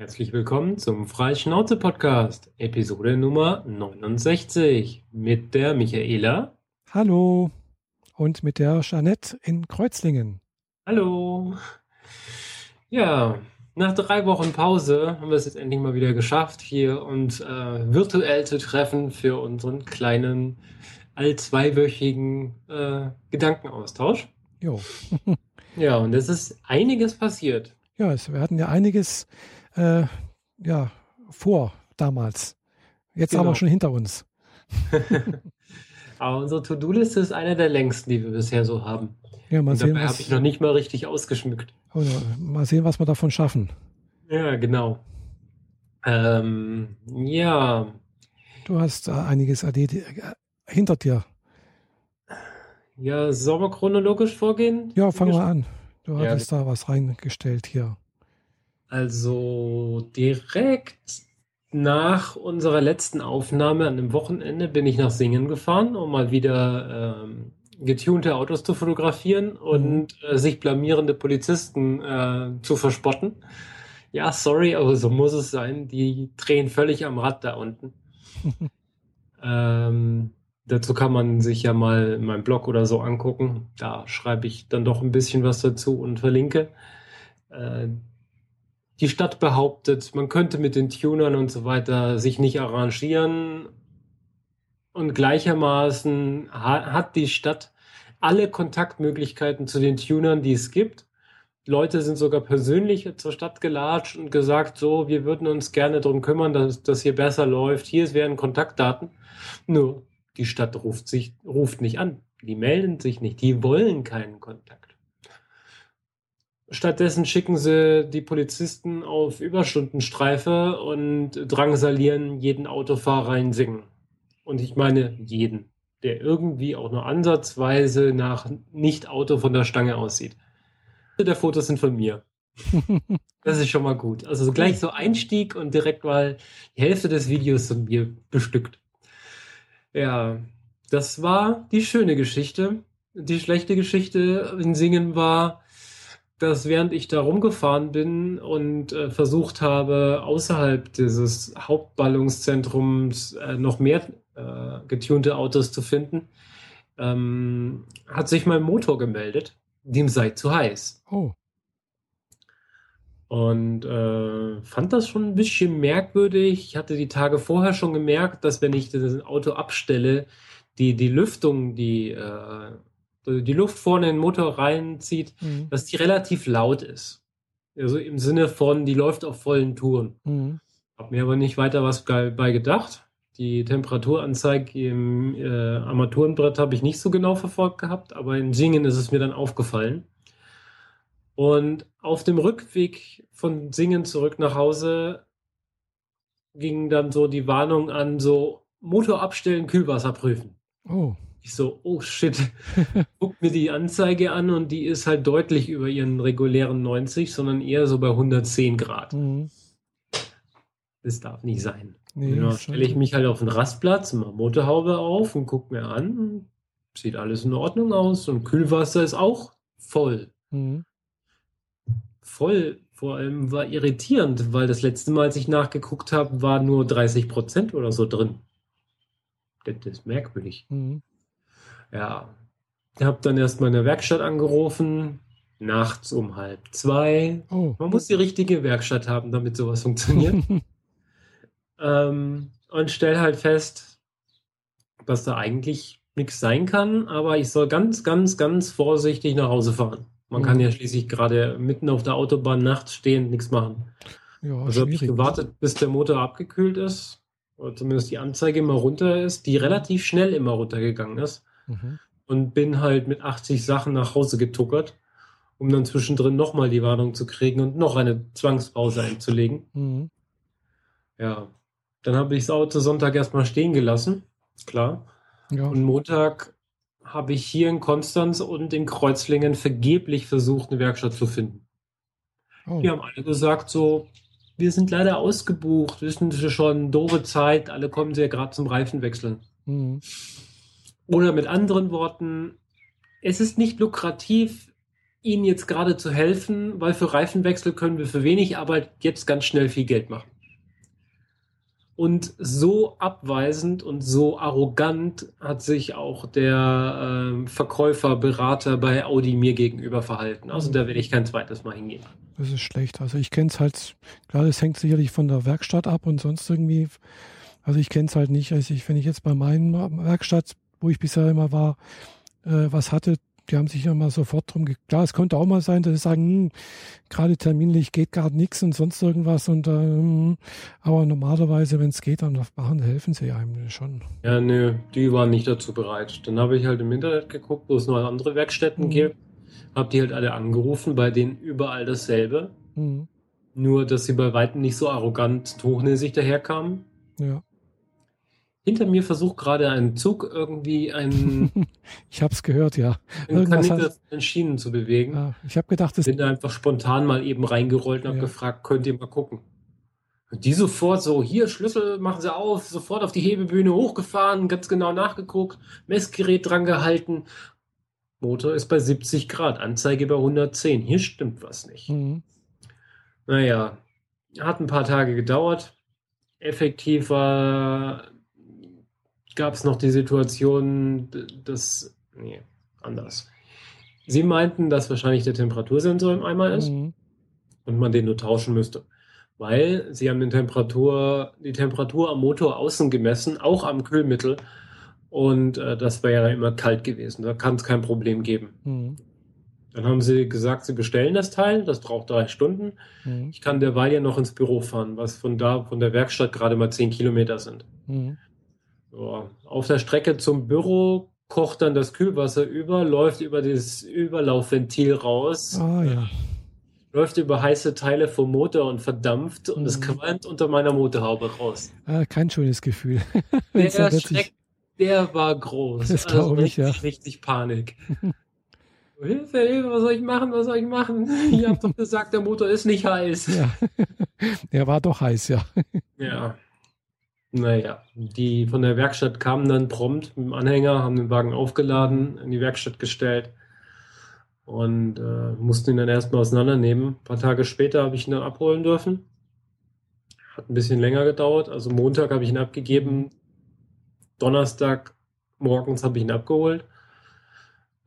Herzlich willkommen zum Freischnauze-Podcast, Episode Nummer 69 mit der Michaela. Hallo. Und mit der Jeanette in Kreuzlingen. Hallo. Ja, nach drei Wochen Pause haben wir es jetzt endlich mal wieder geschafft, hier uns äh, virtuell zu treffen für unseren kleinen allzweiwöchigen äh, Gedankenaustausch. Jo. ja, und es ist einiges passiert. Ja, es, wir hatten ja einiges äh, ja, vor damals. Jetzt genau. haben wir schon hinter uns. Aber unsere To-Do-Liste ist eine der längsten, die wir bisher so haben. Ja, mal Und sehen. Dabei habe ich noch nicht mal richtig ausgeschmückt. Oh, mal sehen, was wir davon schaffen. Ja, genau. Ähm, ja. Du hast äh, einiges äh, hinter dir. Ja, sollen wir chronologisch vorgehen? Ja, fangen wir an. Du ja, hattest da was reingestellt hier. Also direkt nach unserer letzten Aufnahme an dem Wochenende bin ich nach Singen gefahren, um mal wieder ähm, getunte Autos zu fotografieren und mhm. äh, sich blamierende Polizisten äh, zu verspotten. Ja, sorry, aber so muss es sein. Die drehen völlig am Rad da unten. ähm, dazu kann man sich ja mal in meinem Blog oder so angucken. Da schreibe ich dann doch ein bisschen was dazu und verlinke. Äh, die Stadt behauptet, man könnte mit den Tunern und so weiter sich nicht arrangieren. Und gleichermaßen hat die Stadt alle Kontaktmöglichkeiten zu den Tunern, die es gibt. Leute sind sogar persönlich zur Stadt gelatscht und gesagt, so, wir würden uns gerne darum kümmern, dass das hier besser läuft. Hier wären Kontaktdaten. Nur, die Stadt ruft sich, ruft nicht an. Die melden sich nicht. Die wollen keinen Kontakt. Stattdessen schicken sie die Polizisten auf Überstundenstreife und drangsalieren jeden Autofahrer in Singen. Und ich meine jeden, der irgendwie auch nur ansatzweise nach Nicht-Auto von der Stange aussieht. Der Fotos sind von mir. das ist schon mal gut. Also gleich so Einstieg und direkt mal die Hälfte des Videos von mir bestückt. Ja, das war die schöne Geschichte. Die schlechte Geschichte in Singen war, dass während ich da rumgefahren bin und äh, versucht habe, außerhalb dieses Hauptballungszentrums äh, noch mehr äh, getunte Autos zu finden, ähm, hat sich mein Motor gemeldet, dem sei zu heiß. Oh. Und äh, fand das schon ein bisschen merkwürdig. Ich hatte die Tage vorher schon gemerkt, dass wenn ich das Auto abstelle, die, die Lüftung, die äh, die Luft vorne in den Motor reinzieht, mhm. dass die relativ laut ist. Also im Sinne von, die läuft auf vollen Touren. Mhm. Hab mir aber nicht weiter was bei gedacht. Die Temperaturanzeige im äh, Armaturenbrett habe ich nicht so genau verfolgt gehabt, aber in Singen ist es mir dann aufgefallen. Und auf dem Rückweg von Singen zurück nach Hause ging dann so die Warnung an, so Motor abstellen, Kühlwasser prüfen. Oh. Ich so, oh shit, guck mir die Anzeige an und die ist halt deutlich über ihren regulären 90, sondern eher so bei 110 Grad. Mhm. Das darf nicht sein. Nee, ja, stelle ich mich halt auf den Rastplatz, mache Motorhaube auf und gucke mir an. Sieht alles in Ordnung aus und Kühlwasser ist auch voll. Mhm. Voll, vor allem war irritierend, weil das letzte Mal, als ich nachgeguckt habe, war nur 30 Prozent oder so drin. Das ist merkwürdig. Mhm. Ja, ich habe dann erst mal in der Werkstatt angerufen, nachts um halb zwei. Oh. Man muss die richtige Werkstatt haben, damit sowas funktioniert. ähm, und stell halt fest, dass da eigentlich nichts sein kann, aber ich soll ganz, ganz, ganz vorsichtig nach Hause fahren. Man mhm. kann ja schließlich gerade mitten auf der Autobahn nachts stehend nichts machen. Ja, also habe ich gewartet, bis der Motor abgekühlt ist, oder zumindest die Anzeige immer runter ist, die relativ schnell immer runtergegangen ist. Mhm. Und bin halt mit 80 Sachen nach Hause getuckert, um dann zwischendrin nochmal die Warnung zu kriegen und noch eine Zwangspause einzulegen. Mhm. Ja, dann habe ich das Auto Sonntag erstmal stehen gelassen, klar. Ja. Und Montag habe ich hier in Konstanz und in Kreuzlingen vergeblich versucht, eine Werkstatt zu finden. Oh. Die haben alle gesagt, so, wir sind leider ausgebucht, wissen Sie schon, doofe Zeit, alle kommen sehr gerade zum Reifenwechseln. Mhm. Oder mit anderen Worten, es ist nicht lukrativ, Ihnen jetzt gerade zu helfen, weil für Reifenwechsel können wir für wenig Arbeit jetzt ganz schnell viel Geld machen. Und so abweisend und so arrogant hat sich auch der äh, Verkäufer, Berater bei Audi mir gegenüber verhalten. Also da werde ich kein zweites Mal hingehen. Das ist schlecht. Also ich kenne es halt, klar, das hängt sicherlich von der Werkstatt ab und sonst irgendwie. Also ich kenne es halt nicht. Also ich, wenn ich jetzt bei meinen Werkstatt, wo ich bisher immer war, äh, was hatte, die haben sich immer sofort drum, klar, es könnte auch mal sein, dass sie sagen, hm, gerade terminlich geht gar nichts und sonst irgendwas und äh, aber normalerweise, wenn es geht, dann machen, helfen sie einem schon. Ja, nö, die waren nicht dazu bereit. Dann habe ich halt im Internet geguckt, wo es noch andere Werkstätten mhm. gibt, habe die halt alle angerufen, bei denen überall dasselbe. Mhm. Nur, dass sie bei weitem nicht so arrogant hochnäsig daherkamen. Ja. Hinter mir versucht gerade ein Zug irgendwie ein. ich habe es gehört, ja. Irgendwas hat... in Schienen zu bewegen. Ja, ich habe gedacht, es bin da einfach spontan mal eben reingerollt und ja. habe gefragt, könnt ihr mal gucken? Und die sofort so, hier Schlüssel machen sie auf, sofort auf die Hebebühne hochgefahren, ganz genau nachgeguckt, Messgerät dran gehalten. Motor ist bei 70 Grad, Anzeige bei 110. Hier stimmt was nicht. Mhm. Naja, hat ein paar Tage gedauert. Effektiv war gab es noch die Situation, dass, nee, anders. Sie meinten, dass wahrscheinlich der Temperatursensor im Eimer ist mhm. und man den nur tauschen müsste. Weil sie haben den Temperatur, die Temperatur am Motor außen gemessen, auch am Kühlmittel. Und äh, das wäre ja immer kalt gewesen. Da kann es kein Problem geben. Mhm. Dann haben sie gesagt, sie bestellen das Teil. Das braucht drei Stunden. Mhm. Ich kann derweil ja noch ins Büro fahren, was von da, von der Werkstatt gerade mal zehn Kilometer sind. Mhm. Ja, auf der Strecke zum Büro kocht dann das Kühlwasser über, läuft über das Überlaufventil raus. Oh, ja. Läuft über heiße Teile vom Motor und verdampft und es mhm. qualmt unter meiner Motorhaube raus. Ah, kein schönes Gefühl. der Schreck, der war groß. Das also richtig, ich, ja. richtig Panik. Hilfe, Hilfe, was soll ich machen, was soll ich machen? Ihr habt doch gesagt, der Motor ist nicht heiß. Ja, er war doch heiß, ja. Ja. Naja, die von der Werkstatt kamen dann prompt mit dem Anhänger, haben den Wagen aufgeladen, in die Werkstatt gestellt und äh, mussten ihn dann erstmal auseinandernehmen. Ein paar Tage später habe ich ihn dann abholen dürfen. Hat ein bisschen länger gedauert. Also Montag habe ich ihn abgegeben. Donnerstag morgens habe ich ihn abgeholt.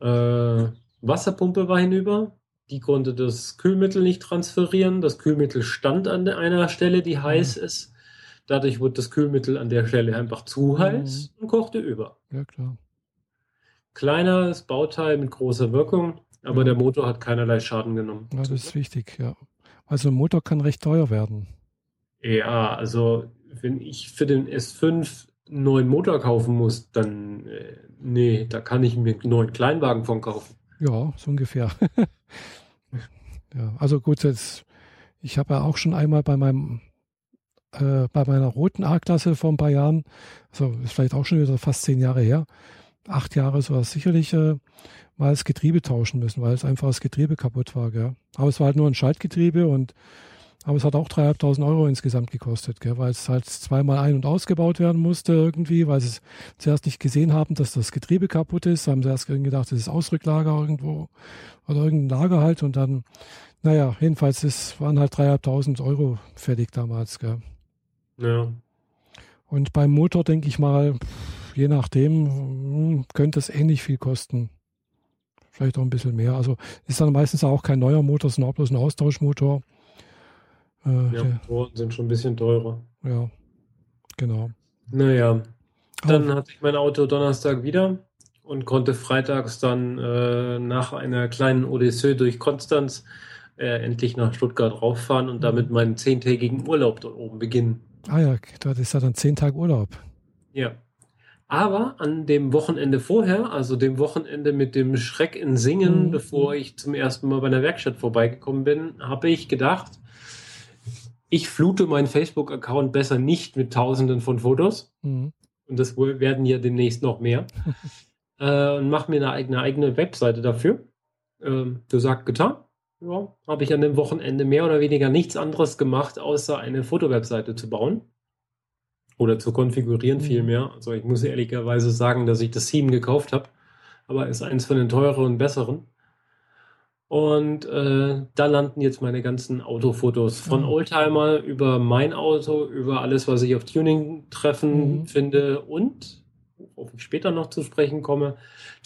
Äh, Wasserpumpe war hinüber. Die konnte das Kühlmittel nicht transferieren. Das Kühlmittel stand an einer Stelle, die heiß mhm. ist. Dadurch wurde das Kühlmittel an der Stelle einfach zu heiß mhm. und kochte über. Ja, klar. Kleines Bauteil mit großer Wirkung, aber ja. der Motor hat keinerlei Schaden genommen. Ja, das ist wichtig, ja. Also ein Motor kann recht teuer werden. Ja, also wenn ich für den S5 einen neuen Motor kaufen muss, dann äh, nee, da kann ich mir einen neuen Kleinwagen von kaufen. Ja, so ungefähr. ja, also gut, jetzt, ich habe ja auch schon einmal bei meinem äh, bei meiner roten A-Klasse vor ein paar Jahren, also ist vielleicht auch schon wieder fast zehn Jahre her, acht Jahre so sicherlich äh, mal das Getriebe tauschen müssen, weil es einfach das Getriebe kaputt war. Gell. Aber es war halt nur ein Schaltgetriebe und aber es hat auch 3.500 Euro insgesamt gekostet, gell, weil es halt zweimal ein- und ausgebaut werden musste irgendwie, weil sie es zuerst nicht gesehen haben, dass das Getriebe kaputt ist. Haben sie erst gedacht, das ist Ausrücklager irgendwo oder irgendein Lager halt und dann, naja, jedenfalls, es waren halt 3.500 Euro fertig damals. Gell. Ja. Und beim Motor denke ich mal, je nachdem, hm, könnte es ähnlich viel kosten. Vielleicht auch ein bisschen mehr. Also ist dann meistens auch kein neuer Motor, sondern auch bloß ein Austauschmotor. Äh, ja, Motoren sind schon ein bisschen teurer. Ja, genau. Naja, dann Aber, hatte ich mein Auto Donnerstag wieder und konnte freitags dann äh, nach einer kleinen Odyssee durch Konstanz äh, endlich nach Stuttgart rauffahren und damit mhm. meinen zehntägigen Urlaub dort oben beginnen. Ah ja, das ist ja dann zehn Tage Urlaub. Ja. Aber an dem Wochenende vorher, also dem Wochenende mit dem Schreck in Singen, mhm. bevor ich zum ersten Mal bei einer Werkstatt vorbeigekommen bin, habe ich gedacht, ich flute meinen Facebook-Account besser nicht mit Tausenden von Fotos. Mhm. Und das werden ja demnächst noch mehr. äh, und mache mir eine eigene, eigene Webseite dafür. Ähm, gesagt, getan ja, habe ich an dem Wochenende mehr oder weniger nichts anderes gemacht, außer eine Fotowebseite zu bauen. Oder zu konfigurieren mhm. vielmehr. Also ich muss ehrlicherweise sagen, dass ich das Theme gekauft habe, aber ist eins von den teureren und besseren. Und äh, da landen jetzt meine ganzen Autofotos von Ah. Oldtimer über mein Auto, über alles, was ich auf Tuning-Treffen Mhm. finde und, worauf ich später noch zu sprechen komme,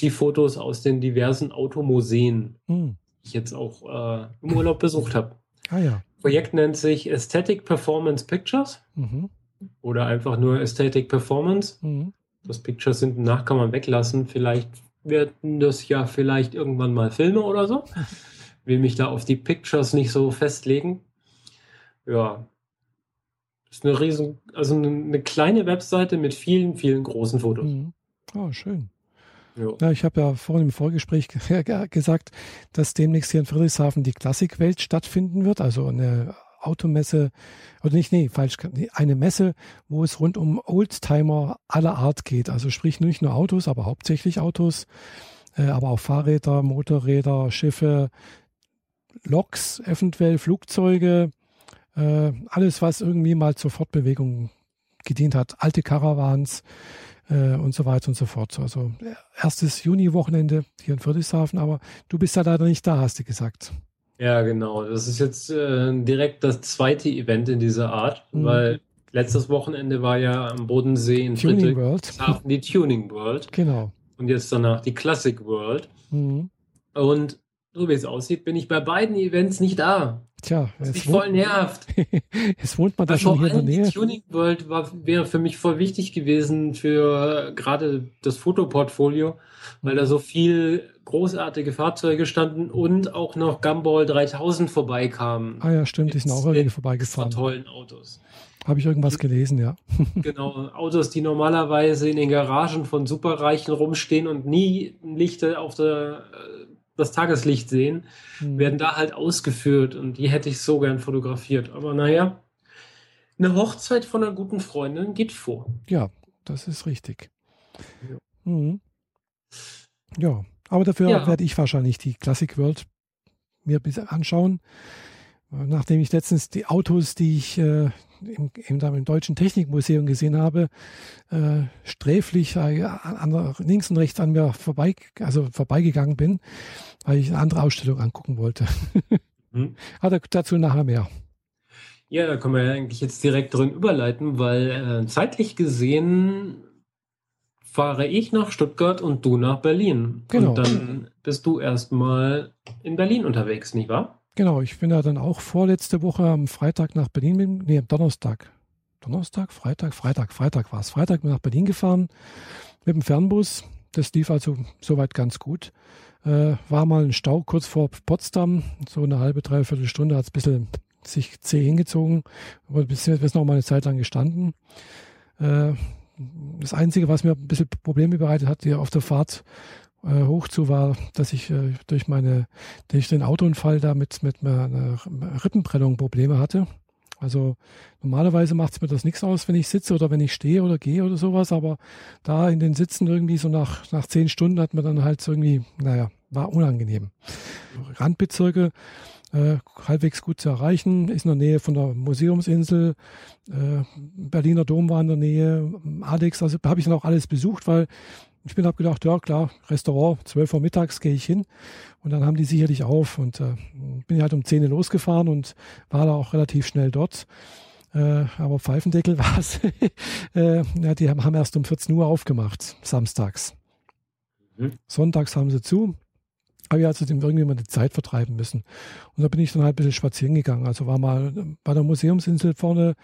die Fotos aus den diversen Automuseen, Hm. Ich jetzt auch äh, im Urlaub besucht habe. Ah ja. Projekt nennt sich Aesthetic Performance Pictures Mhm. oder einfach nur Aesthetic Performance. Mhm. Das Pictures hinten nach kann man weglassen. Vielleicht werden das ja vielleicht irgendwann mal Filme oder so. Will mich da auf die Pictures nicht so festlegen. Ja. Ist eine riesen, also eine, eine kleine Webseite mit vielen, vielen großen Fotos. Mhm. Oh, schön. Ja. Ich habe ja vorhin im Vorgespräch ge- ge- gesagt, dass demnächst hier in Friedrichshafen die Klassikwelt stattfinden wird, also eine Automesse, oder nicht, nee, falsch, eine Messe, wo es rund um Oldtimer aller Art geht. Also sprich nicht nur Autos, aber hauptsächlich Autos, äh, aber auch Fahrräder, Motorräder, Schiffe, Loks, eventuell Flugzeuge, äh, alles, was irgendwie mal zur Fortbewegung gedient hat. Alte Caravans, äh, und so weiter und so fort. Also äh, erstes Juni-Wochenende hier in Friedrichshafen, aber du bist ja leider nicht da, hast du gesagt. Ja, genau. Das ist jetzt äh, direkt das zweite Event in dieser Art, Mhm. weil letztes Wochenende war ja am Bodensee in Tuning World. Friedrichshafen die Tuning World Genau. und jetzt danach die Classic World. Mhm. Und so wie es aussieht, bin ich bei beiden Events nicht da. Tja, Was mich voll nervt. jetzt wohnt man da schon hier in der Nähe. die Tuning World war, wäre für mich voll wichtig gewesen für gerade das Fotoportfolio, weil da so viel großartige Fahrzeuge standen und auch noch Gumball 3000 vorbeikamen. Ah ja, stimmt, die sind auch irgendwie vorbeigefahren. tollen Autos. Habe ich irgendwas gelesen, ja. Genau, Autos, die normalerweise in den Garagen von Superreichen rumstehen und nie Lichter auf der, äh, das Tageslicht sehen, Mhm. werden da halt ausgeführt und die hätte ich so gern fotografiert. Aber naja, eine Hochzeit von einer guten Freundin geht vor. Ja, das ist richtig. Ja. Mhm. Ja, aber dafür Ja. werde ich wahrscheinlich die Classic World mir ein bisschen anschauen. Nachdem ich letztens die Autos, die ich äh, im, im, im Deutschen Technikmuseum gesehen habe, äh, sträflich äh, an, an, links und rechts an mir vorbei, also vorbeigegangen bin, weil ich eine andere Ausstellung angucken wollte. Mhm. Aber dazu nachher mehr. Ja, da können wir ja eigentlich jetzt direkt drin überleiten, weil äh, zeitlich gesehen fahre ich nach Stuttgart und du nach Berlin. Genau. Und dann bist du erstmal in Berlin unterwegs, nicht wahr? Genau, ich bin ja dann auch vorletzte Woche am Freitag nach Berlin, mit- nee, am Donnerstag. Donnerstag, Freitag, Freitag, Freitag war es. Freitag nach Berlin gefahren mit dem Fernbus. Das lief also soweit ganz gut. Äh, war mal ein Stau kurz vor Potsdam, so eine halbe, dreiviertel Stunde hat es ein bisschen sich zäh hingezogen, aber bis jetzt ist noch mal eine Zeit lang gestanden. Äh, das Einzige, was mir ein bisschen Probleme bereitet hat, hier auf der Fahrt äh, hoch zu, war, dass ich äh, durch meine durch den Autounfall da mit, mit einer Rippenprellung Probleme hatte. Also normalerweise macht es mir das nichts aus, wenn ich sitze oder wenn ich stehe oder gehe oder sowas, aber da in den Sitzen irgendwie so nach, nach zehn Stunden hat mir dann halt irgendwie, naja, war unangenehm. Randbezirke äh, halbwegs gut zu erreichen, ist in der Nähe von der Museumsinsel, äh, Berliner Dom war in der Nähe, Alex, also habe ich dann auch alles besucht, weil ich bin habe gedacht, ja klar, Restaurant, 12 Uhr mittags gehe ich hin und dann haben die sicherlich auf und äh, bin halt um 10 Uhr losgefahren und war da auch relativ schnell dort. Äh, aber Pfeifendeckel war es. äh, ja, die haben, haben erst um 14 Uhr aufgemacht, samstags. Mhm. Sonntags haben sie zu. Habe ich also dem irgendwie mal die Zeit vertreiben müssen. Und da bin ich dann halt ein bisschen spazieren gegangen. Also war mal bei der Museumsinsel vorne,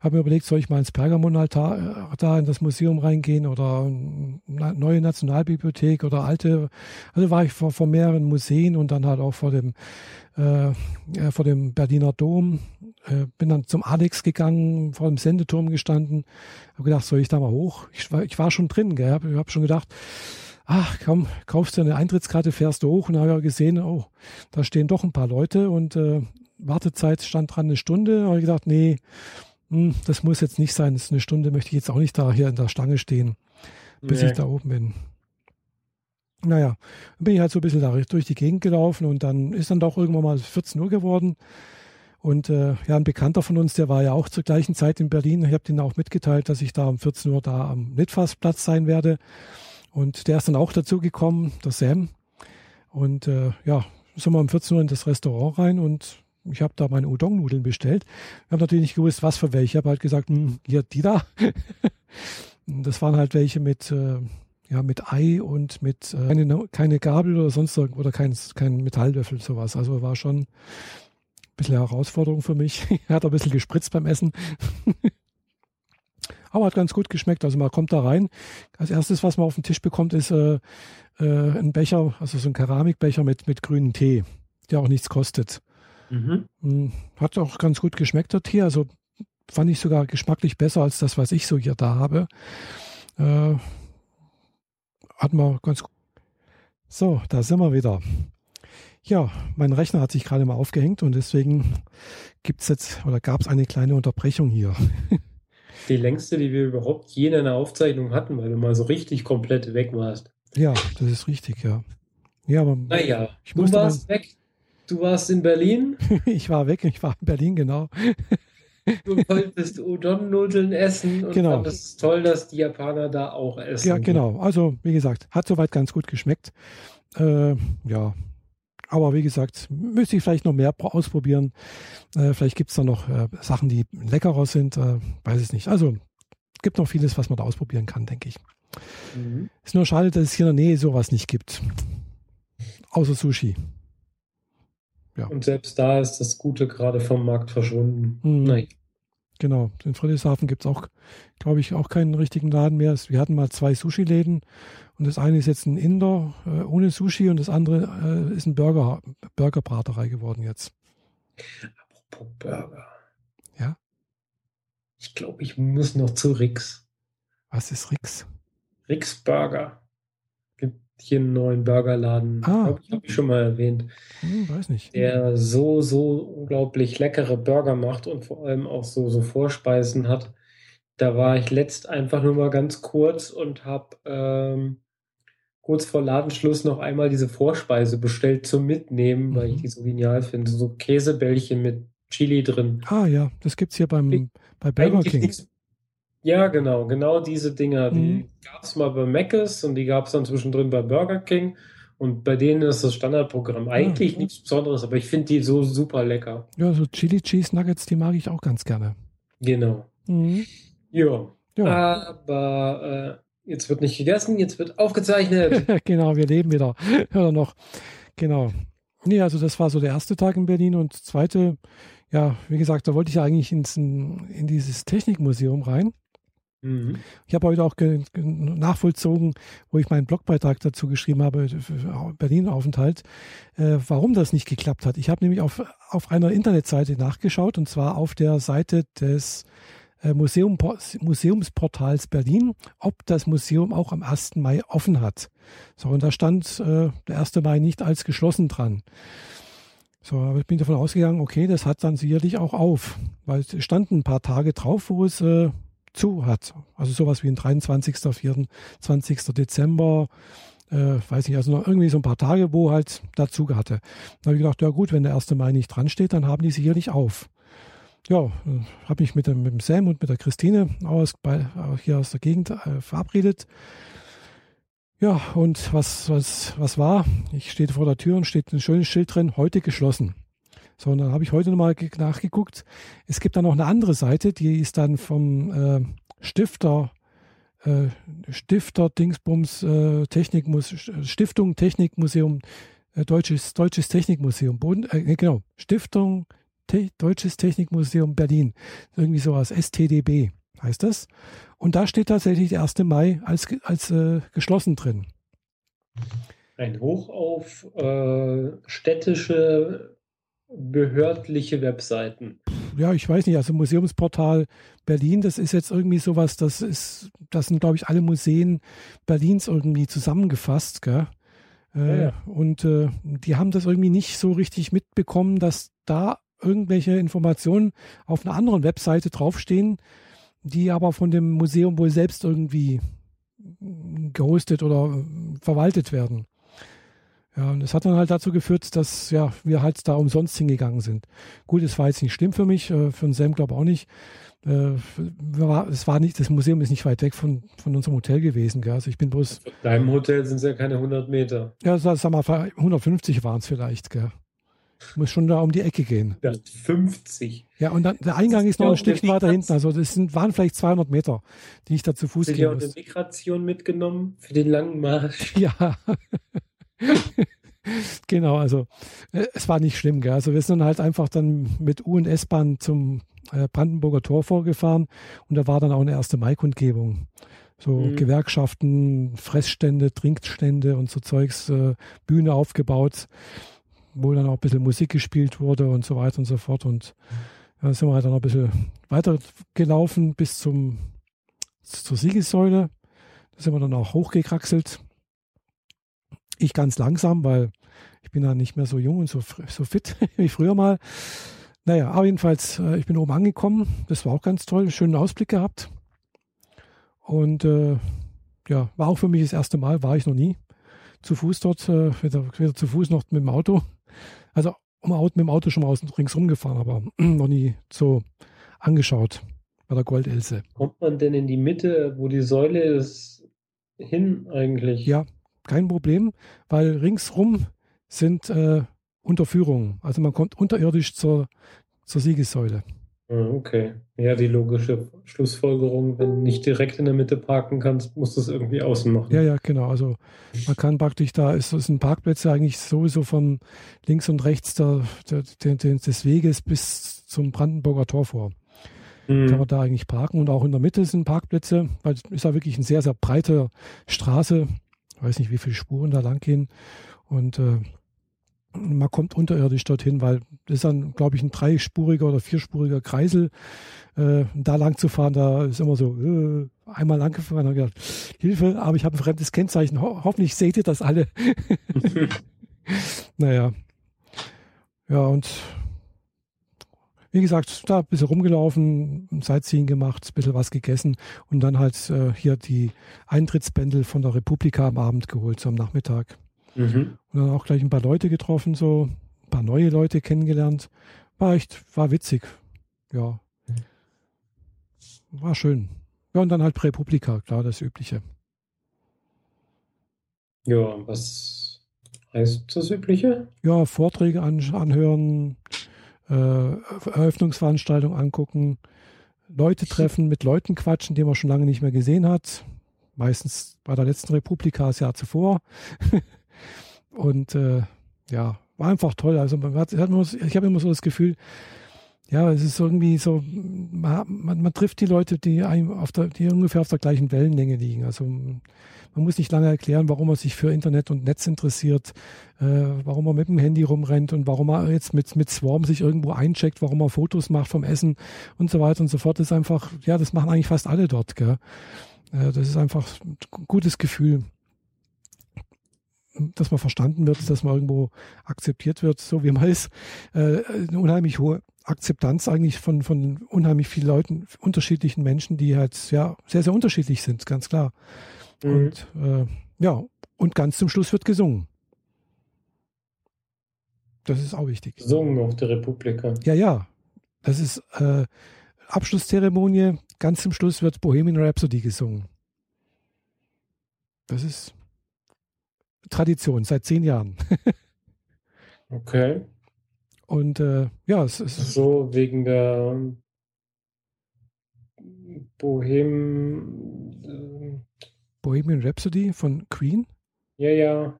habe mir überlegt, soll ich mal ins Pergamonaltar äh, da in das Museum reingehen oder eine neue Nationalbibliothek oder alte. Also war ich vor, vor mehreren Museen und dann halt auch vor dem, äh, äh, vor dem Berliner Dom. Äh, bin dann zum Alex gegangen, vor dem Sendeturm gestanden. Habe gedacht, soll ich da mal hoch? Ich war, ich war schon drin, gell? Habe hab schon gedacht, ach komm, kaufst du eine Eintrittskarte, fährst du hoch und habe ja gesehen, oh, da stehen doch ein paar Leute und äh, Wartezeit stand dran eine Stunde. habe ich gedacht, nee, das muss jetzt nicht sein. Das ist eine Stunde möchte ich jetzt auch nicht da hier in der Stange stehen, bis Nee. ich da oben bin. Naja, dann bin ich halt so ein bisschen da durch die Gegend gelaufen und dann ist dann doch irgendwann mal 14 Uhr geworden. Und äh, ja, ein Bekannter von uns, der war ja auch zur gleichen Zeit in Berlin. Ich habe den auch mitgeteilt, dass ich da um 14 Uhr da am Litfaßplatz sein werde. Und der ist dann auch dazu gekommen, der Sam. Und äh, ja, sind wir um 14 Uhr in das Restaurant rein und ich habe da meine Udon-Nudeln bestellt. Ich habe natürlich nicht gewusst, was für welche. Ich habe halt gesagt, hm, hier, die da. das waren halt welche mit, äh, ja, mit Ei und mit äh, keine, keine Gabel oder sonst irgendwas oder kein, kein Metallwürfel, sowas. Also war schon ein bisschen Herausforderung für mich. hat ein bisschen gespritzt beim Essen. Aber hat ganz gut geschmeckt. Also man kommt da rein. Als erstes, was man auf den Tisch bekommt, ist äh, äh, ein Becher, also so ein Keramikbecher mit, mit grünem Tee, der auch nichts kostet. Mhm. Hm, hat auch ganz gut geschmeckt, der Tee. Also fand ich sogar geschmacklich besser als das, was ich so hier da habe. Äh, hat man ganz gut. So, da sind wir wieder. Ja, mein Rechner hat sich gerade mal aufgehängt und deswegen gibt es jetzt oder gab es eine kleine Unterbrechung hier. Die längste, die wir überhaupt je in einer Aufzeichnung hatten, weil du mal so richtig komplett weg warst. Ja, das ist richtig, ja. Ja, aber naja, ich du warst weg. Du warst in Berlin. ich war weg, ich war in Berlin, genau. du wolltest Udon-Nudeln essen und genau. fandest es toll, dass die Japaner da auch essen. Ja, genau. Also, wie gesagt, hat soweit ganz gut geschmeckt. Äh, ja, aber wie gesagt, müsste ich vielleicht noch mehr ausprobieren. Äh, vielleicht gibt es da noch äh, Sachen, die leckerer sind. Äh, weiß ich nicht. Also gibt noch vieles, was man da ausprobieren kann, denke ich. Mhm. Ist nur schade, dass es hier in der Nähe sowas nicht gibt. Außer Sushi. Ja. Und selbst da ist das Gute gerade vom Markt verschwunden. Mhm. Nein. Genau. In Friedrichshafen gibt es auch, glaube ich, auch keinen richtigen Laden mehr. Wir hatten mal zwei Sushi-Läden und das eine ist jetzt ein Inder äh, ohne Sushi und das andere äh, ist ein Burger, Burgerbraterei geworden jetzt. Apropos Burger. Ja? Ich glaube, ich muss noch zu Rix. Was ist Rix? Rix Burger. Hier einen neuen Burgerladen. Ah. Hab, ich habe ich schon mal erwähnt. Hm, weiß nicht. Der so, so unglaublich leckere Burger macht und vor allem auch so, so Vorspeisen hat. Da war ich letzt einfach nur mal ganz kurz und habe ähm, kurz vor Ladenschluss noch einmal diese Vorspeise bestellt zum Mitnehmen, mhm. weil ich mhm. die so genial finde. So Käsebällchen mit Chili drin. Ah ja, das gibt es hier beim, bei Burger King. Nichts, ja, genau, genau diese Dinger. Mhm. Die gab es mal bei Mc's und die gab es dann zwischendrin bei Burger King. Und bei denen ist das Standardprogramm eigentlich ja. nichts Besonderes, aber ich finde die so super lecker. Ja, so Chili Cheese Nuggets, die mag ich auch ganz gerne. Genau. Mhm. Ja. ja. Aber äh, jetzt wird nicht gegessen, jetzt wird aufgezeichnet. genau, wir leben wieder. Oder noch. Genau. Nee, also das war so der erste Tag in Berlin und zweite, ja, wie gesagt, da wollte ich eigentlich ins, in dieses Technikmuseum rein. Mhm. Ich habe heute auch nachvollzogen, wo ich meinen Blogbeitrag dazu geschrieben habe, Berlin-Aufenthalt, äh, warum das nicht geklappt hat. Ich habe nämlich auf, auf einer Internetseite nachgeschaut und zwar auf der Seite des äh, Museum, Museumsportals Berlin, ob das Museum auch am 1. Mai offen hat. So, und da stand äh, der 1. Mai nicht als geschlossen dran. So, aber ich bin davon ausgegangen, okay, das hat dann sicherlich auch auf, weil es standen ein paar Tage drauf, wo es äh, zu hat. Also sowas wie ein 23., 24. Dezember, äh, weiß nicht, also noch irgendwie so ein paar Tage, wo halt dazu hatte. Da habe ich gedacht, ja gut, wenn der 1. Mai nicht dran steht, dann haben die sicherlich auf. Ja, äh, habe mich mit dem, mit dem Sam und mit der Christine aus, bei, hier aus der Gegend äh, verabredet. Ja, und was, was, was war? Ich stehe vor der Tür und steht ein schönes Schild drin, heute geschlossen. So, und dann habe ich heute nochmal nachgeguckt. Es gibt da noch eine andere Seite, die ist dann vom äh, Stifter, äh, Stifter Dingsbums äh, Technikmuseum, Stiftung Technikmuseum, äh, Deutsches, Deutsches Technikmuseum, Boden, äh, genau, Stiftung Te Deutsches Technikmuseum Berlin. Irgendwie sowas, STDB heißt das. Und da steht tatsächlich der 1. Mai als, als äh, geschlossen drin. Ein Hoch auf äh, städtische behördliche Webseiten? Ja, ich weiß nicht. Also Museumsportal Berlin, das ist jetzt irgendwie sowas, das ist, das sind, glaube ich, alle Museen Berlins irgendwie zusammengefasst, gell? Äh, ja, ja. Und äh, die haben das irgendwie nicht so richtig mitbekommen, dass da irgendwelche Informationen auf einer anderen Webseite draufstehen, die aber von dem Museum wohl selbst irgendwie gehostet oder verwaltet werden. Ja, und es hat dann halt dazu geführt, dass ja, wir halt da umsonst hingegangen sind. Gut, es war jetzt nicht schlimm für mich, äh, für den Sam glaube auch nicht. Äh, es war nicht, das Museum ist nicht weit weg von, von unserem Hotel gewesen. Gell? Also ich bin bloß. Von deinem Hotel sind es ja keine 100 Meter. Ja, sag mal, 150 waren es vielleicht. Gell? Ich muss schon da um die Ecke gehen. Ja, 50. Ja, und dann, der Eingang ist, ist noch ein Stückchen weiter hinten. Also das sind, waren vielleicht 200 Meter, die ich da zu Fuß gehen muss. Hast du eine Migration mitgenommen für den langen Marsch? Ja. genau, also äh, es war nicht schlimm. Gell? Also wir sind halt einfach dann mit U- und S-Bahn zum äh, Brandenburger Tor vorgefahren und da war dann auch eine erste Maikundgebung. So mhm. Gewerkschaften, Fressstände, Trinkstände und so Zeugs, äh, Bühne aufgebaut, wo dann auch ein bisschen Musik gespielt wurde und so weiter und so fort. Und ja, sind wir halt dann noch ein bisschen weiter gelaufen bis zum, zur Siegessäule. Da sind wir dann auch hochgekraxelt. Ich ganz langsam, weil ich bin ja nicht mehr so jung und so, so fit wie früher mal. Naja, aber jedenfalls, äh, ich bin oben angekommen. Das war auch ganz toll. Schönen Ausblick gehabt. Und äh, ja, war auch für mich das erste Mal, war ich noch nie. Zu Fuß dort, äh, weder, weder zu Fuß noch mit dem Auto. Also um mit dem Auto schon mal außen ringsrum gefahren, aber noch nie so angeschaut bei der Goldelse. Kommt man denn in die Mitte, wo die Säule ist, hin eigentlich? Ja, kein Problem, weil ringsrum sind äh, Unterführung. Also man kommt unterirdisch zur, zur Siegessäule. Ah, okay. Ja, die logische Schlussfolgerung, wenn du nicht direkt in der Mitte parken kannst, musst du es irgendwie außen machen. Ja, ja, genau. Also man kann praktisch, da ist ein Parkplätze eigentlich sowieso von links und rechts der, der, der, des Weges bis zum Brandenburger Tor vor. Mhm. Kann man da eigentlich parken und auch in der Mitte sind Parkplätze, weil es ist ja wirklich eine sehr, sehr breite Straße. Ich weiß nicht, wie viele Spuren da lang gehen. Und äh, man kommt unterirdisch dorthin, weil das ist dann, glaube ich, ein dreispuriger oder vierspuriger Kreisel. Äh, da lang zu fahren, da ist immer so, äh, einmal lang gefahren und gedacht, Hilfe, aber ich habe ein fremdes Kennzeichen. Ho hoffentlich seht ihr das alle. naja. Ja, und wie gesagt, da ein bisschen rumgelaufen, Sightseeing gemacht, ein bisschen was gegessen und dann halt äh, hier die Eintrittsbändel von der Republika am Abend geholt, so am Nachmittag. Mhm. Und dann auch gleich ein paar Leute getroffen, so ein paar neue Leute kennengelernt. War echt, war witzig. Ja. War schön. Ja, und dann halt Republika, klar, das Übliche. Ja, was heißt das Übliche? Ja, Vorträge an, anhören, äh, Eröffnungsveranstaltungen angucken, Leute treffen, mit Leuten quatschen, die man schon lange nicht mehr gesehen hat. Meistens bei der letzten Republika das Jahr zuvor. Und äh, ja, war einfach toll. Also man hat, ich habe immer so das Gefühl, ja, es ist irgendwie so, man, man, man, trifft die Leute, die einem auf der, die ungefähr auf der gleichen Wellenlänge liegen. Also man muss nicht lange erklären, warum man sich für Internet und Netz interessiert, äh, warum man mit dem Handy rumrennt und warum man jetzt mit, mit Swarm sich irgendwo eincheckt, warum man Fotos macht vom Essen und so weiter und so fort. Das ist einfach, ja, das machen eigentlich fast alle dort. Gell? Äh, das ist einfach ein gutes Gefühl dass man verstanden wird, dass man irgendwo akzeptiert wird, so wie man ist. Äh, eine unheimlich hohe Akzeptanz eigentlich von, von unheimlich vielen Leuten, unterschiedlichen Menschen, die halt sehr, sehr, sehr unterschiedlich sind, ganz klar. Mhm. Und äh, ja, und ganz zum Schluss wird gesungen. Das ist auch wichtig. Gesungen auf der Republika. Ja, ja. Das ist äh, Abschlusszeremonie. Ganz zum Schluss wird Bohemian Rhapsody gesungen. Das ist Tradition seit zehn Jahren. okay. Und äh, ja, es ist. So wegen der Bohem. Bohemian Rhapsody von Queen? Ja, ja.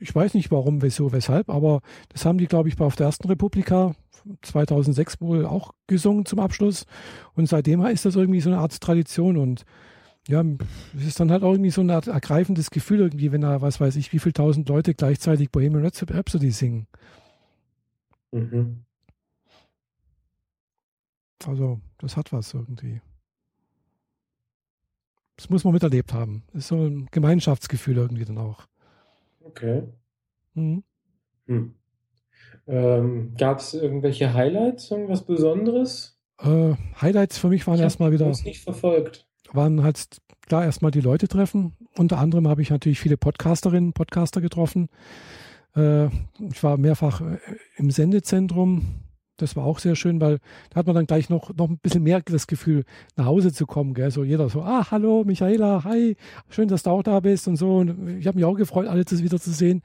Ich weiß nicht warum, wieso, weshalb, aber das haben die, glaube ich, auf der ersten Republika 2006 wohl auch gesungen zum Abschluss. Und seitdem ist das irgendwie so eine Art Tradition und ja, es ist dann halt auch irgendwie so ein ergreifendes Gefühl irgendwie, wenn da, was weiß ich, wie viele tausend Leute gleichzeitig Bohemian Rhapsody singen. Mhm. Also, das hat was irgendwie. Das muss man miterlebt haben. Das ist so ein Gemeinschaftsgefühl irgendwie dann auch. Okay. Mhm. Hm. Ähm, Gab es irgendwelche Highlights, irgendwas Besonderes? Äh, Highlights für mich waren erstmal wieder. Ich nicht verfolgt waren halt klar erstmal die Leute treffen. Unter anderem habe ich natürlich viele Podcasterinnen, Podcaster getroffen. Äh, ich war mehrfach äh, im Sendezentrum. Das war auch sehr schön, weil da hat man dann gleich noch, noch ein bisschen mehr das Gefühl, nach Hause zu kommen. Gell? So jeder so, ah, hallo Michaela, hi, schön, dass du auch da bist und so. Und ich habe mich auch gefreut, alle das wieder zu sehen.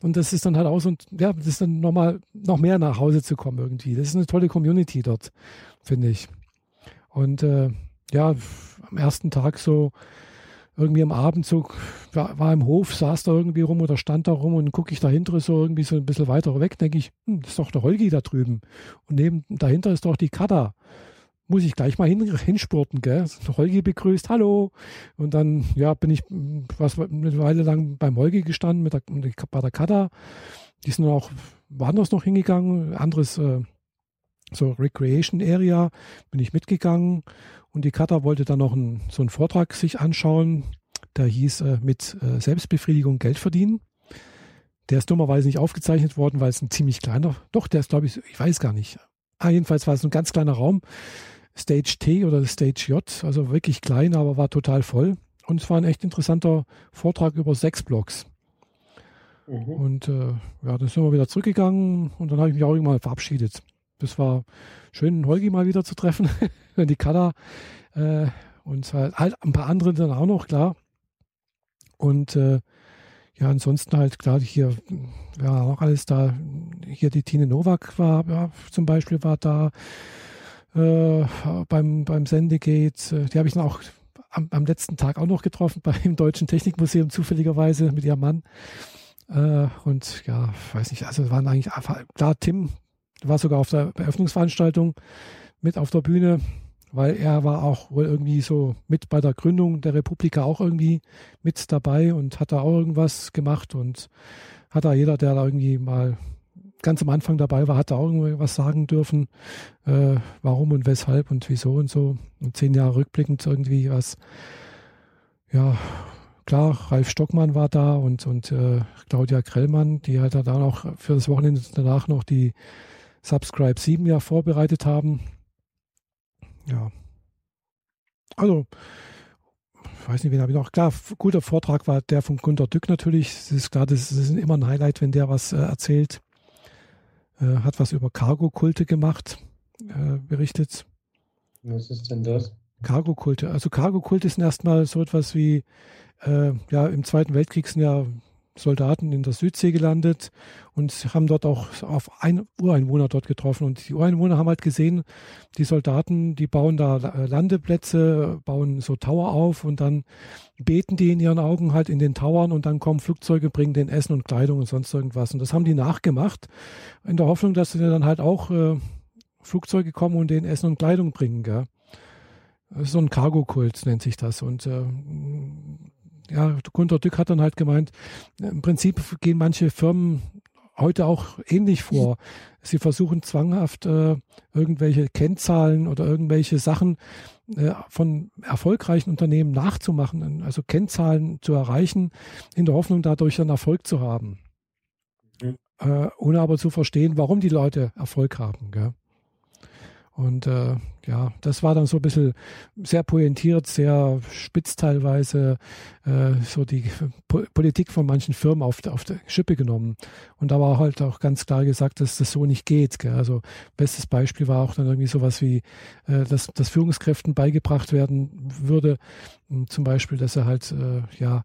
Und das ist dann halt auch so, ja, das ist dann nochmal noch mehr nach Hause zu kommen irgendwie. Das ist eine tolle Community dort, finde ich. Und äh, ja, am ersten Tag so irgendwie am Abend so, war, im Hof, saß da irgendwie rum oder stand da rum und gucke ich dahinter so irgendwie so ein bisschen weiter weg, denke ich, hm, das ist doch der Holgi da drüben. Und neben, dahinter ist doch die Kata. Muss ich gleich mal hin, hinspurten, gell? Holgi begrüßt, hallo. Und dann, ja, bin ich was eine Weile lang beim Holgi gestanden mit der, bei der Kata. Die sind auch woanders noch hingegangen, anderes äh, so Recreation Area, bin ich mitgegangen und die Kata wollte dann noch einen, so einen Vortrag sich anschauen, der hieß äh, mit äh, Selbstbefriedigung Geld verdienen. Der ist dummerweise nicht aufgezeichnet worden, weil es ein ziemlich kleiner, doch, der ist glaube ich, ich weiß gar nicht. Ah, jedenfalls war es ein ganz kleiner Raum, Stage T oder Stage J, also wirklich klein, aber war total voll. Und es war ein echt interessanter Vortrag über sechs Blocks. Mhm. Und äh, ja, dann sind wir wieder zurückgegangen und dann habe ich mich auch irgendwann verabschiedet. Das war schön, Holgi mal wieder zu treffen, die Kada äh, und halt, halt, ein paar andere dann auch noch, klar. Und äh, ja, ansonsten halt klar, hier ja auch alles da. Hier die Tine Nowak war ja, zum Beispiel war da äh, beim, beim Sendegate. Die habe ich dann auch am, am, letzten Tag auch noch getroffen beim Deutschen Technikmuseum zufälligerweise mit ihrem Mann. Äh, und ja, weiß nicht, also waren eigentlich klar, Tim war sogar auf der Eröffnungsveranstaltung mit auf der Bühne, weil er war auch wohl irgendwie so mit bei der Gründung der Republika auch irgendwie mit dabei und hat da auch irgendwas gemacht und hat da jeder, der da irgendwie mal ganz am Anfang dabei war, hat da auch irgendwas sagen dürfen, äh, warum und weshalb und wieso und so. Und zehn Jahre rückblickend irgendwie was, ja, klar, Ralf Stockmann war da und, und äh, Claudia Krellmann, die hat da dann auch für das Wochenende danach noch die Subscribe 7 ja vorbereitet haben. Ja. Also, ich weiß nicht, wen habe ich noch. Klar, guter Vortrag war der von Gunter Dück natürlich. Es ist klar, das ist immer ein Highlight, wenn der was äh, erzählt. Äh, hat was über Cargo-Kulte gemacht, äh, berichtet. Was ist denn das? Cargo-Kulte. Also Cargo-Kulte sind erstmal so etwas wie, äh, ja, im Zweiten Weltkrieg sind ja Soldaten in der Südsee gelandet und haben dort auch auf ein Ureinwohner dort getroffen. Und die Ureinwohner haben halt gesehen, die Soldaten, die bauen da Landeplätze, bauen so Tower auf und dann beten die in ihren Augen halt in den Towern und dann kommen Flugzeuge, bringen den Essen und Kleidung und sonst irgendwas. Und das haben die nachgemacht, in der Hoffnung, dass sie dann halt auch äh, Flugzeuge kommen und denen Essen und Kleidung bringen. Gell? So ein Cargo-Kult, nennt sich das. Und äh, ja, Gunter Dück hat dann halt gemeint, im Prinzip gehen manche Firmen heute auch ähnlich vor. Sie versuchen zwanghaft äh, irgendwelche Kennzahlen oder irgendwelche Sachen äh, von erfolgreichen Unternehmen nachzumachen, also Kennzahlen zu erreichen, in der Hoffnung, dadurch dann Erfolg zu haben. Mhm. Äh, ohne aber zu verstehen, warum die Leute Erfolg haben. Gell? Und äh, ja, das war dann so ein bisschen sehr pointiert, sehr spitz teilweise, äh, so die po Politik von manchen Firmen auf, auf die Schippe genommen. Und da war halt auch ganz klar gesagt, dass das so nicht geht. Gell? Also bestes Beispiel war auch dann irgendwie sowas wie, äh, dass, dass Führungskräften beigebracht werden würde, zum Beispiel, dass er halt, äh, ja,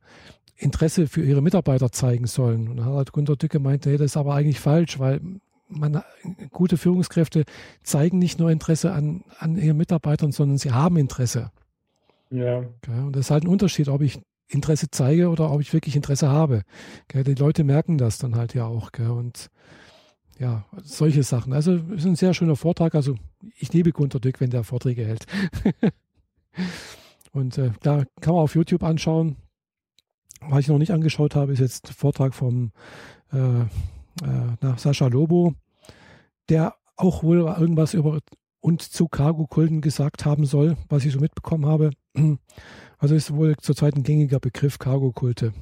Interesse für ihre Mitarbeiter zeigen sollen. Und da hat Gunter Dück gemeint, nee, das ist aber eigentlich falsch, weil man, gute Führungskräfte zeigen nicht nur Interesse an, an ihren Mitarbeitern, sondern sie haben Interesse. Ja. Okay, und das ist halt ein Unterschied, ob ich Interesse zeige oder ob ich wirklich Interesse habe. Okay, die Leute merken das dann halt ja auch. Okay, und ja, solche Sachen. Also es ist ein sehr schöner Vortrag. Also ich liebe Gunter Dück, wenn der Vorträge hält. und äh, da kann man auf YouTube anschauen. Was ich noch nicht angeschaut habe, ist jetzt der Vortrag vom äh, äh, nach Sascha Lobo, der auch wohl irgendwas über und zu Cargo-Kulten gesagt haben soll, was ich so mitbekommen habe. Also ist wohl zurzeit ein gängiger Begriff Cargo-Kulte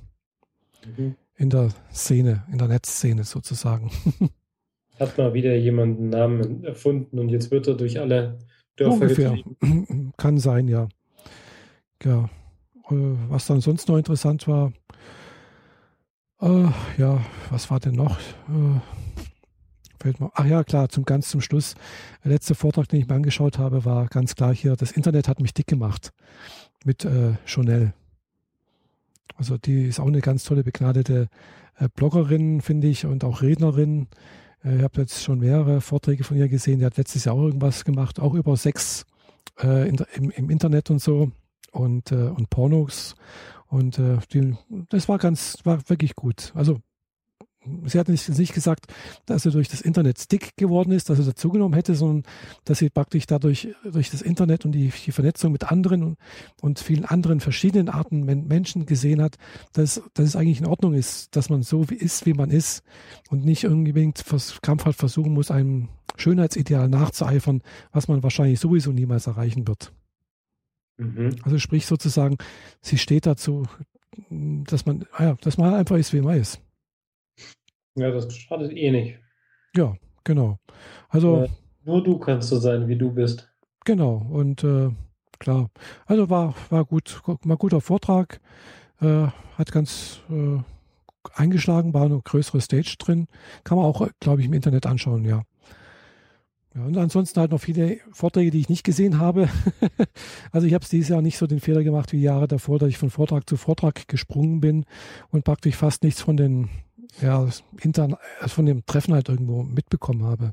mhm. in der Szene, in der Netzszene sozusagen. Hat mal wieder jemand einen Namen erfunden und jetzt wird er durch alle Dörfer Ungefähr. Kann sein, ja. Ja. was dann sonst noch interessant war, äh, ja, was war denn noch? Äh, fällt mir, ach ja, klar, zum ganz zum Schluss. Der letzte Vortrag, den ich mir angeschaut habe, war ganz klar hier, das Internet hat mich dick gemacht mit äh, Chanel. Also die ist auch eine ganz tolle, begnadete äh, Bloggerin, finde ich, und auch Rednerin. Äh, ich habe jetzt schon mehrere Vorträge von ihr gesehen. Die hat letztes Jahr auch irgendwas gemacht, auch über Sex äh, in, im, im, Internet und so und, äh, und Pornos. Und äh, die, das war ganz, war wirklich gut. Also sie hat nicht, nicht gesagt, dass sie durch das Internet stick geworden ist, dass sie dazugenommen hätte, sondern dass sie praktisch dadurch durch das Internet und die, die Vernetzung mit anderen und, und, vielen anderen verschiedenen Arten Menschen gesehen hat, dass, dass es eigentlich in Ordnung ist, dass man so ist, wie man ist und nicht irgendwie krampfhaft versuchen muss, einem Schönheitsideal nachzueifern, was man wahrscheinlich sowieso niemals erreichen wird. Mhm. Also sprich sozusagen, sie steht dazu, dass man, ah ja, dass man einfach ist, wie man ist. Ja, das schadet eh nicht. Ja, genau. Also. Ja, nur du kannst so sein, wie du bist. Genau, und äh, klar. Also war, war gut, mal guter Vortrag. Äh, hat ganz äh, eingeschlagen, war eine größere Stage drin. Kann man auch, glaube ich, im Internet anschauen, ja. Ja, und ansonsten halt noch viele Vorträge, die ich nicht gesehen habe. also ich habe es dieses Jahr nicht so den Fehler gemacht wie Jahre davor, dass ich von Vortrag zu Vortrag gesprungen bin und praktisch fast nichts von den ja, intern, also von dem Treffen halt irgendwo mitbekommen habe.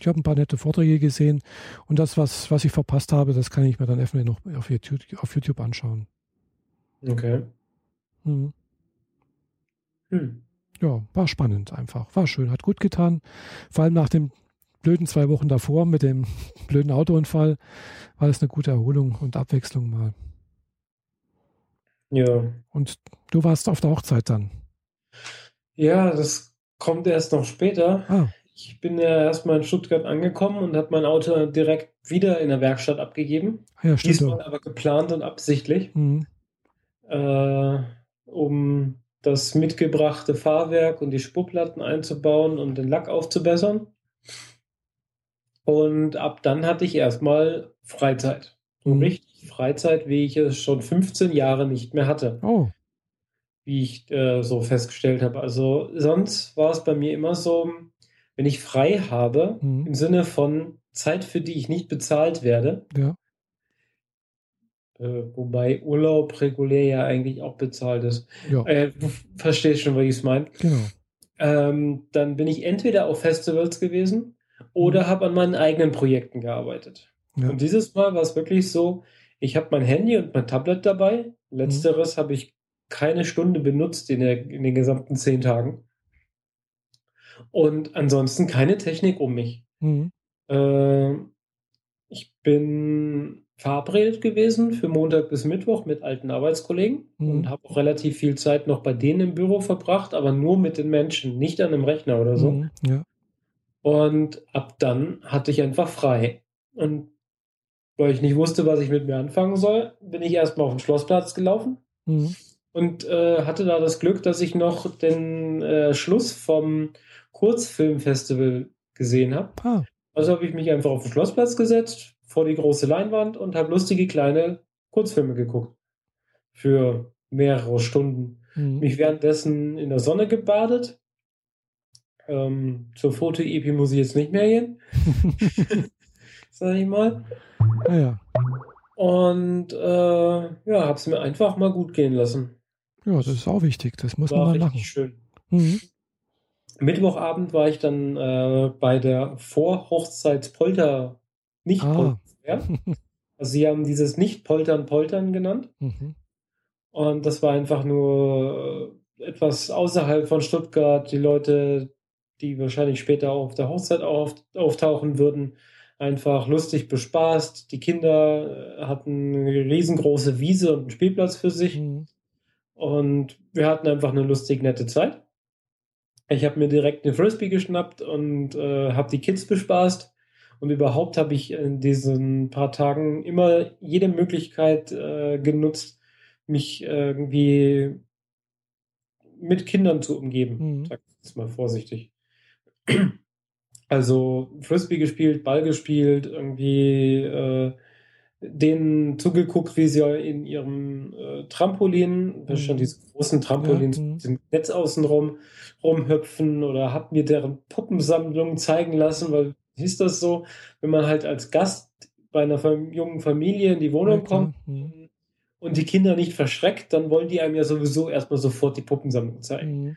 Ich habe ein paar nette Vorträge gesehen und das, was, was ich verpasst habe, das kann ich mir dann eventuell noch auf YouTube, auf YouTube anschauen. Okay. Hm. Hm. Ja, war spannend einfach. War schön, hat gut getan. Vor allem nach den blöden zwei Wochen davor mit dem blöden Autounfall war das eine gute Erholung und Abwechslung mal. Ja. Und du warst auf der Hochzeit dann. Ja, das kommt erst noch später. Ah. Ich bin ja erstmal in Stuttgart angekommen und habe mein Auto direkt wieder in der Werkstatt abgegeben. Ja, stimmt. Diesmal aber geplant und absichtlich, mhm. äh, um das mitgebrachte Fahrwerk und die Spurplatten einzubauen und den Lack aufzubessern. Und ab dann hatte ich erstmal Freizeit. So mhm. richtig Freizeit, wie ich es schon 15 Jahre nicht mehr hatte. Oh wie ich äh, so festgestellt habe. Also sonst war es bei mir immer so, wenn ich frei habe, mhm. im Sinne von Zeit, für die ich nicht bezahlt werde. Ja. Äh, wobei Urlaub regulär ja eigentlich auch bezahlt ist. Ja. Äh, du verstehst schon, was ich es meine. Genau. Ähm, dann bin ich entweder auf Festivals gewesen oder mhm. habe an meinen eigenen Projekten gearbeitet. Ja. Und dieses Mal war es wirklich so, ich habe mein Handy und mein Tablet dabei. Letzteres mhm. habe ich keine Stunde benutzt in, der, in den gesamten zehn Tagen. Und ansonsten keine Technik um mich. Mhm. Äh, ich bin verabredet gewesen für Montag bis Mittwoch mit alten Arbeitskollegen mhm. und habe auch relativ viel Zeit noch bei denen im Büro verbracht, aber nur mit den Menschen, nicht an einem Rechner oder so. Mhm, ja. Und ab dann hatte ich einfach frei. Und weil ich nicht wusste, was ich mit mir anfangen soll, bin ich erstmal auf den Schlossplatz gelaufen. Mhm und äh, hatte da das Glück, dass ich noch den äh, Schluss vom Kurzfilmfestival gesehen habe. Ah. Also habe ich mich einfach auf den Schlossplatz gesetzt, vor die große Leinwand und habe lustige kleine Kurzfilme geguckt. Für mehrere Stunden. Mhm. Mich währenddessen in der Sonne gebadet. Ähm, zur Foto-EP muss ich jetzt nicht mehr gehen. Sag ich mal. Naja. Und äh, ja, habe es mir einfach mal gut gehen lassen. Ja, das ist auch wichtig. Das muss war man mal machen. schön. Mhm. Mittwochabend war ich dann äh, bei der Vorhochzeitspolter nicht ah. Polter. Also sie haben dieses Nicht-Poltern Poltern genannt. Mhm. Und das war einfach nur äh, etwas außerhalb von Stuttgart. Die Leute, die wahrscheinlich später auch auf der Hochzeit auf, auftauchen würden, einfach lustig bespaßt. Die Kinder äh, hatten eine riesengroße Wiese und einen Spielplatz für sich. Mhm. Und wir hatten einfach eine lustig nette Zeit. Ich habe mir direkt eine Frisbee geschnappt und äh, habe die Kids bespaßt. Und überhaupt habe ich in diesen paar Tagen immer jede Möglichkeit äh, genutzt, mich irgendwie mit Kindern zu umgeben. Mhm. Sag jetzt mal vorsichtig. Also Frisbee gespielt, Ball gespielt, irgendwie äh, denen zugeguckt, wie sie in ihrem äh, Trampolin, das mhm. schon diese großen Trampolins ja, mit dem Netz außenrum rumhüpfen oder hab mir deren Puppensammlung zeigen lassen, weil hieß das so, wenn man halt als Gast bei einer jungen Familie in die Wohnung ja, kommt mhm. und die Kinder nicht verschreckt, dann wollen die einem ja sowieso erstmal sofort die Puppensammlung zeigen. Mhm.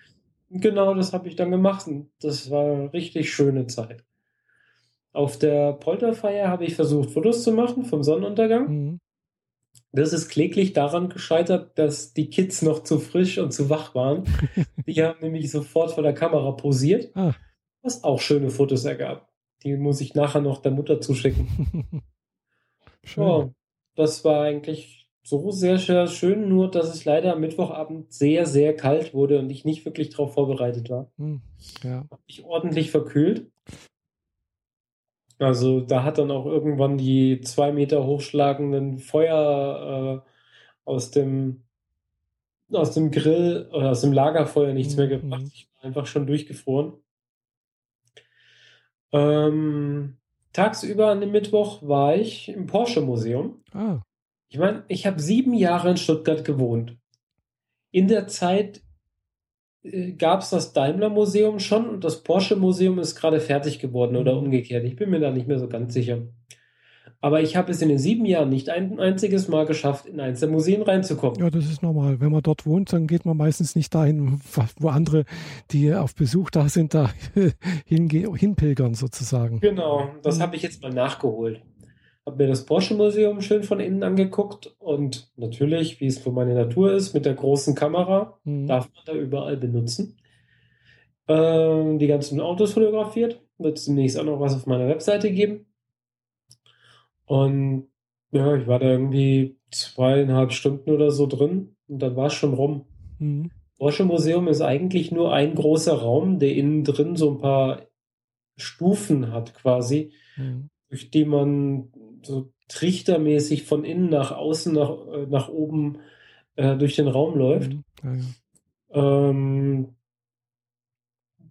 Genau das habe ich dann gemacht und das war eine richtig schöne Zeit. Auf der Polterfeier habe ich versucht, Fotos zu machen vom Sonnenuntergang. Mhm. Das ist kläglich daran gescheitert, dass die Kids noch zu frisch und zu wach waren. die haben nämlich sofort vor der Kamera posiert, ah. was auch schöne Fotos ergab. Die muss ich nachher noch der Mutter zuschicken. Schön. Ja, das war eigentlich so sehr, sehr schön, nur dass es leider am Mittwochabend sehr, sehr kalt wurde und ich nicht wirklich darauf vorbereitet war. Hm, ja. Hab ich ordentlich verkühlt. Also da hat dann auch irgendwann die zwei Meter hochschlagenden Feuer äh, aus dem aus dem Grill oder aus dem Lagerfeuer nichts mhm. mehr gebracht. Ich war einfach schon durchgefroren. Ähm, tagsüber an dem Mittwoch war ich im Porsche Museum. Ah. Ich meine, ich habe sieben Jahre in Stuttgart gewohnt. In der Zeit äh, gab es das Daimler-Museum schon und das Porsche-Museum ist gerade fertig geworden oder mhm. umgekehrt. Ich bin mir da nicht mehr so ganz sicher. Aber ich habe es in den sieben Jahren nicht ein einziges Mal geschafft, in eins der Museen reinzukommen. Ja, das ist normal. Wenn man dort wohnt, dann geht man meistens nicht dahin, wo andere, die auf Besuch da sind, da hinpilgern sozusagen. Genau, das mhm. habe ich jetzt mal nachgeholt habe mir das Porsche Museum schön von innen angeguckt und natürlich, wie es für meine Natur ist, mit der großen Kamera mhm. darf man da überall benutzen. Ähm, die ganzen Autos fotografiert. Wird es demnächst auch noch was auf meiner Webseite geben. Und ja, ich war da irgendwie zweieinhalb Stunden oder so drin und dann war es schon rum. Mhm. Porsche Museum ist eigentlich nur ein großer Raum, der innen drin so ein paar Stufen hat quasi, mhm. durch die man so trichtermäßig von innen nach außen, nach, äh, nach oben äh, durch den Raum läuft. Mhm. Ja, ja. Ähm,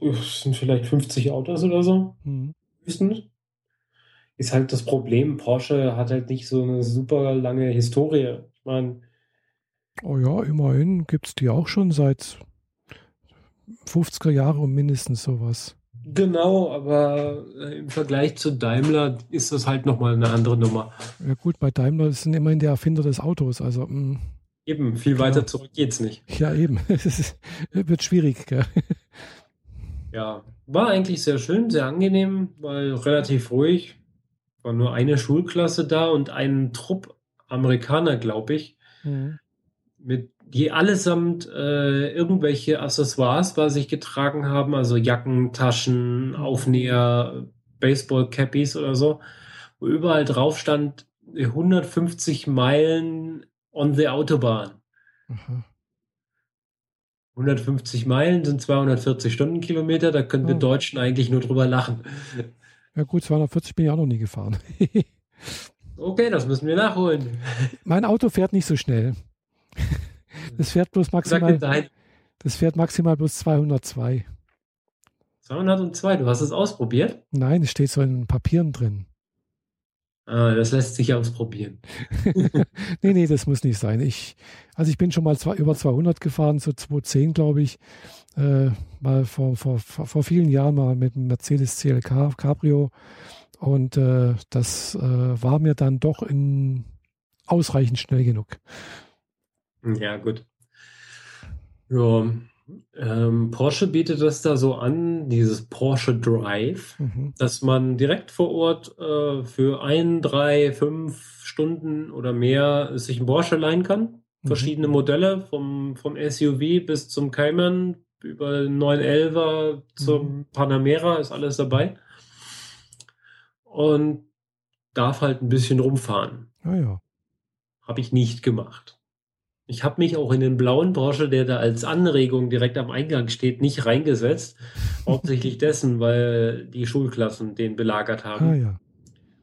sind vielleicht 50 Autos oder so. Mhm. Höchstens. Ist halt das Problem, Porsche hat halt nicht so eine super lange Historie. Ich meine. Oh ja, immerhin gibt es die auch schon seit 50er Jahren mindestens sowas. Genau, aber äh, im Vergleich zu Daimler ist das halt nochmal eine andere Nummer. Ja gut, bei Daimler sind immerhin der Erfinder des Autos, also mh. Mm. Eben, viel weiter genau. zurück geht's nicht. Ja, eben. Es wird schwierig. Gell? Ja, war eigentlich sehr schön, sehr angenehm, weil relativ ruhig. War nur eine Schulklasse da und ein Trupp Amerikaner, glaube ich, mhm. mit die allesamt äh, irgendwelche Accessoires bei sich getragen haben, also Jacken, Taschen, Aufnäher, Baseball-Cappies oder so, wo überall drauf stand 150 Meilen on the Autobahn. Mhm. 150 Meilen sind 240 Stundenkilometer, da können wir oh. Deutschen eigentlich nur drüber lachen. Ja gut, 240 bin ich auch noch nie gefahren. okay, das müssen wir nachholen. Mein Auto fährt nicht so schnell. Das fährt bloß maximal. Das fährt maximal bloß 202. 202, du hast es ausprobiert? Nein, es steht so in Papieren drin. Ah, das lässt sich ausprobieren. nee, nee, das muss nicht sein. Ich, also ich bin schon mal zwei, über 200 gefahren, so 210, glaube ich. Äh, mal vor, vor, vor vielen Jahren mal mit einem Mercedes CLK Cabrio. Und äh, das äh, war mir dann doch in ausreichend schnell genug. Ja, gut. Ja, ähm, Porsche bietet das da so an, dieses Porsche Drive, mhm. dass man direkt vor Ort äh, für ein, drei, fünf Stunden oder mehr sich ein Porsche leihen kann. Mhm. Verschiedene Modelle, vom, vom SUV bis zum Cayman, über den 911er zum mhm. Panamera ist alles dabei. Und darf halt ein bisschen rumfahren. Ah ja. Habe ich nicht gemacht. Ich habe mich auch in den blauen Porsche, der da als Anregung direkt am Eingang steht, nicht reingesetzt. Hauptsächlich dessen, weil die Schulklassen den belagert haben. Ah, ja.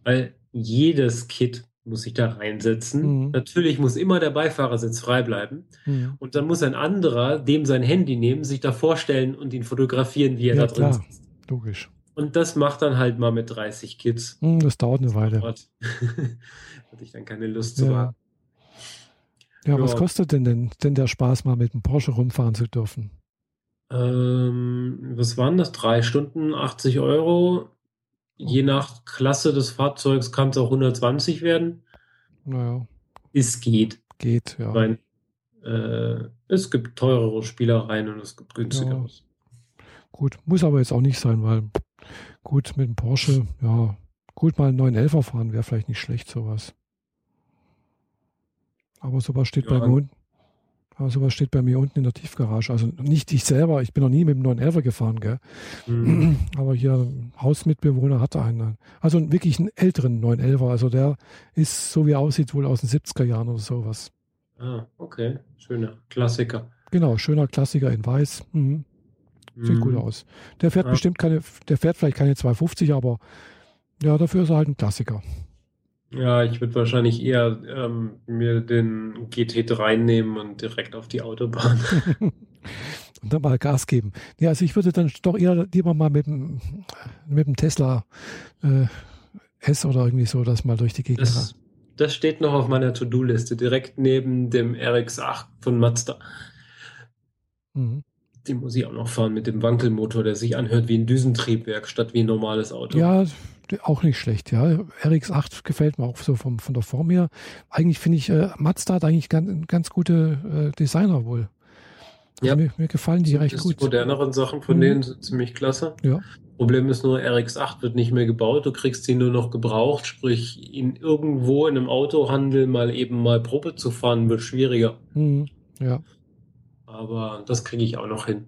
Weil jedes Kit muss sich da reinsetzen. Mhm. Natürlich muss immer der Beifahrersitz frei bleiben. Mhm. Und dann muss ein anderer dem sein Handy nehmen, sich da vorstellen und ihn fotografieren, wie er ja, da drin klar. sitzt. Logisch. Und das macht dann halt mal mit 30 Kids. Hm, das dauert eine Weile. Hatte ich dann keine Lust zu Ja. Ja, Ja. was kostet denn, denn denn der Spaß, mal mit dem Porsche rumfahren zu dürfen? Ähm, was waren das? Drei Stunden, 80 Euro. Je nach Klasse des Fahrzeugs kann es auch 120 werden. Naja, Es geht. geht, ja. Ich meine, äh, es gibt teurere Spielereien und es gibt günstigeres. Gut, muss aber jetzt auch nicht sein, weil gut, mit dem Porsche, ja, gut, mal einen 911er fahren wäre vielleicht nicht schlecht, sowas. Aber sowas steht Ja. bei mir unten. Aber sowas steht bei mir unten in der Tiefgarage. Also nicht ich selber, ich bin noch nie mit dem 911er gefahren, gell? Hm. Aber hier ein Hausmitbewohner hatte einen. Also wirklich einen älteren 911er. Also der ist, so wie er aussieht, wohl aus den 70er Jahren oder sowas. Ah, okay. Schöner Klassiker. Genau, schöner Klassiker in weiß. Mhm. Sieht Hm. gut aus. Der fährt Ja. bestimmt keine, der fährt vielleicht keine 250, aber ja, dafür ist er halt ein Klassiker. Ja, ich würde wahrscheinlich eher ähm, mir den GT3 nehmen und direkt auf die Autobahn. Und dann mal Gas geben. Ja, also ich würde dann doch eher lieber mal mit dem, mit dem Tesla äh, S oder irgendwie so das mal durch die Gegend Das, das steht noch auf meiner To-Do-Liste, direkt neben dem RX-8 von Mazda. Mhm. Den muss ich auch noch fahren mit dem Wankelmotor, der sich anhört wie ein Düsentriebwerk statt wie ein normales Auto. Ja, auch nicht schlecht, ja. RX8 gefällt mir auch so vom, von der Form her. Eigentlich finde ich, äh, Mazda hat eigentlich ganz, ganz gute äh, Designer wohl. Also Ja. mir, mir gefallen die recht Die gut. moderneren Sachen von Mhm. denen sind ziemlich klasse. Ja. Problem ist nur, RX-8 wird nicht mehr gebaut. Du kriegst ihn nur noch gebraucht. Sprich, ihn irgendwo in einem Autohandel mal eben mal Probe zu fahren, wird schwieriger. Mhm. Ja. Aber das kriege ich auch noch hin.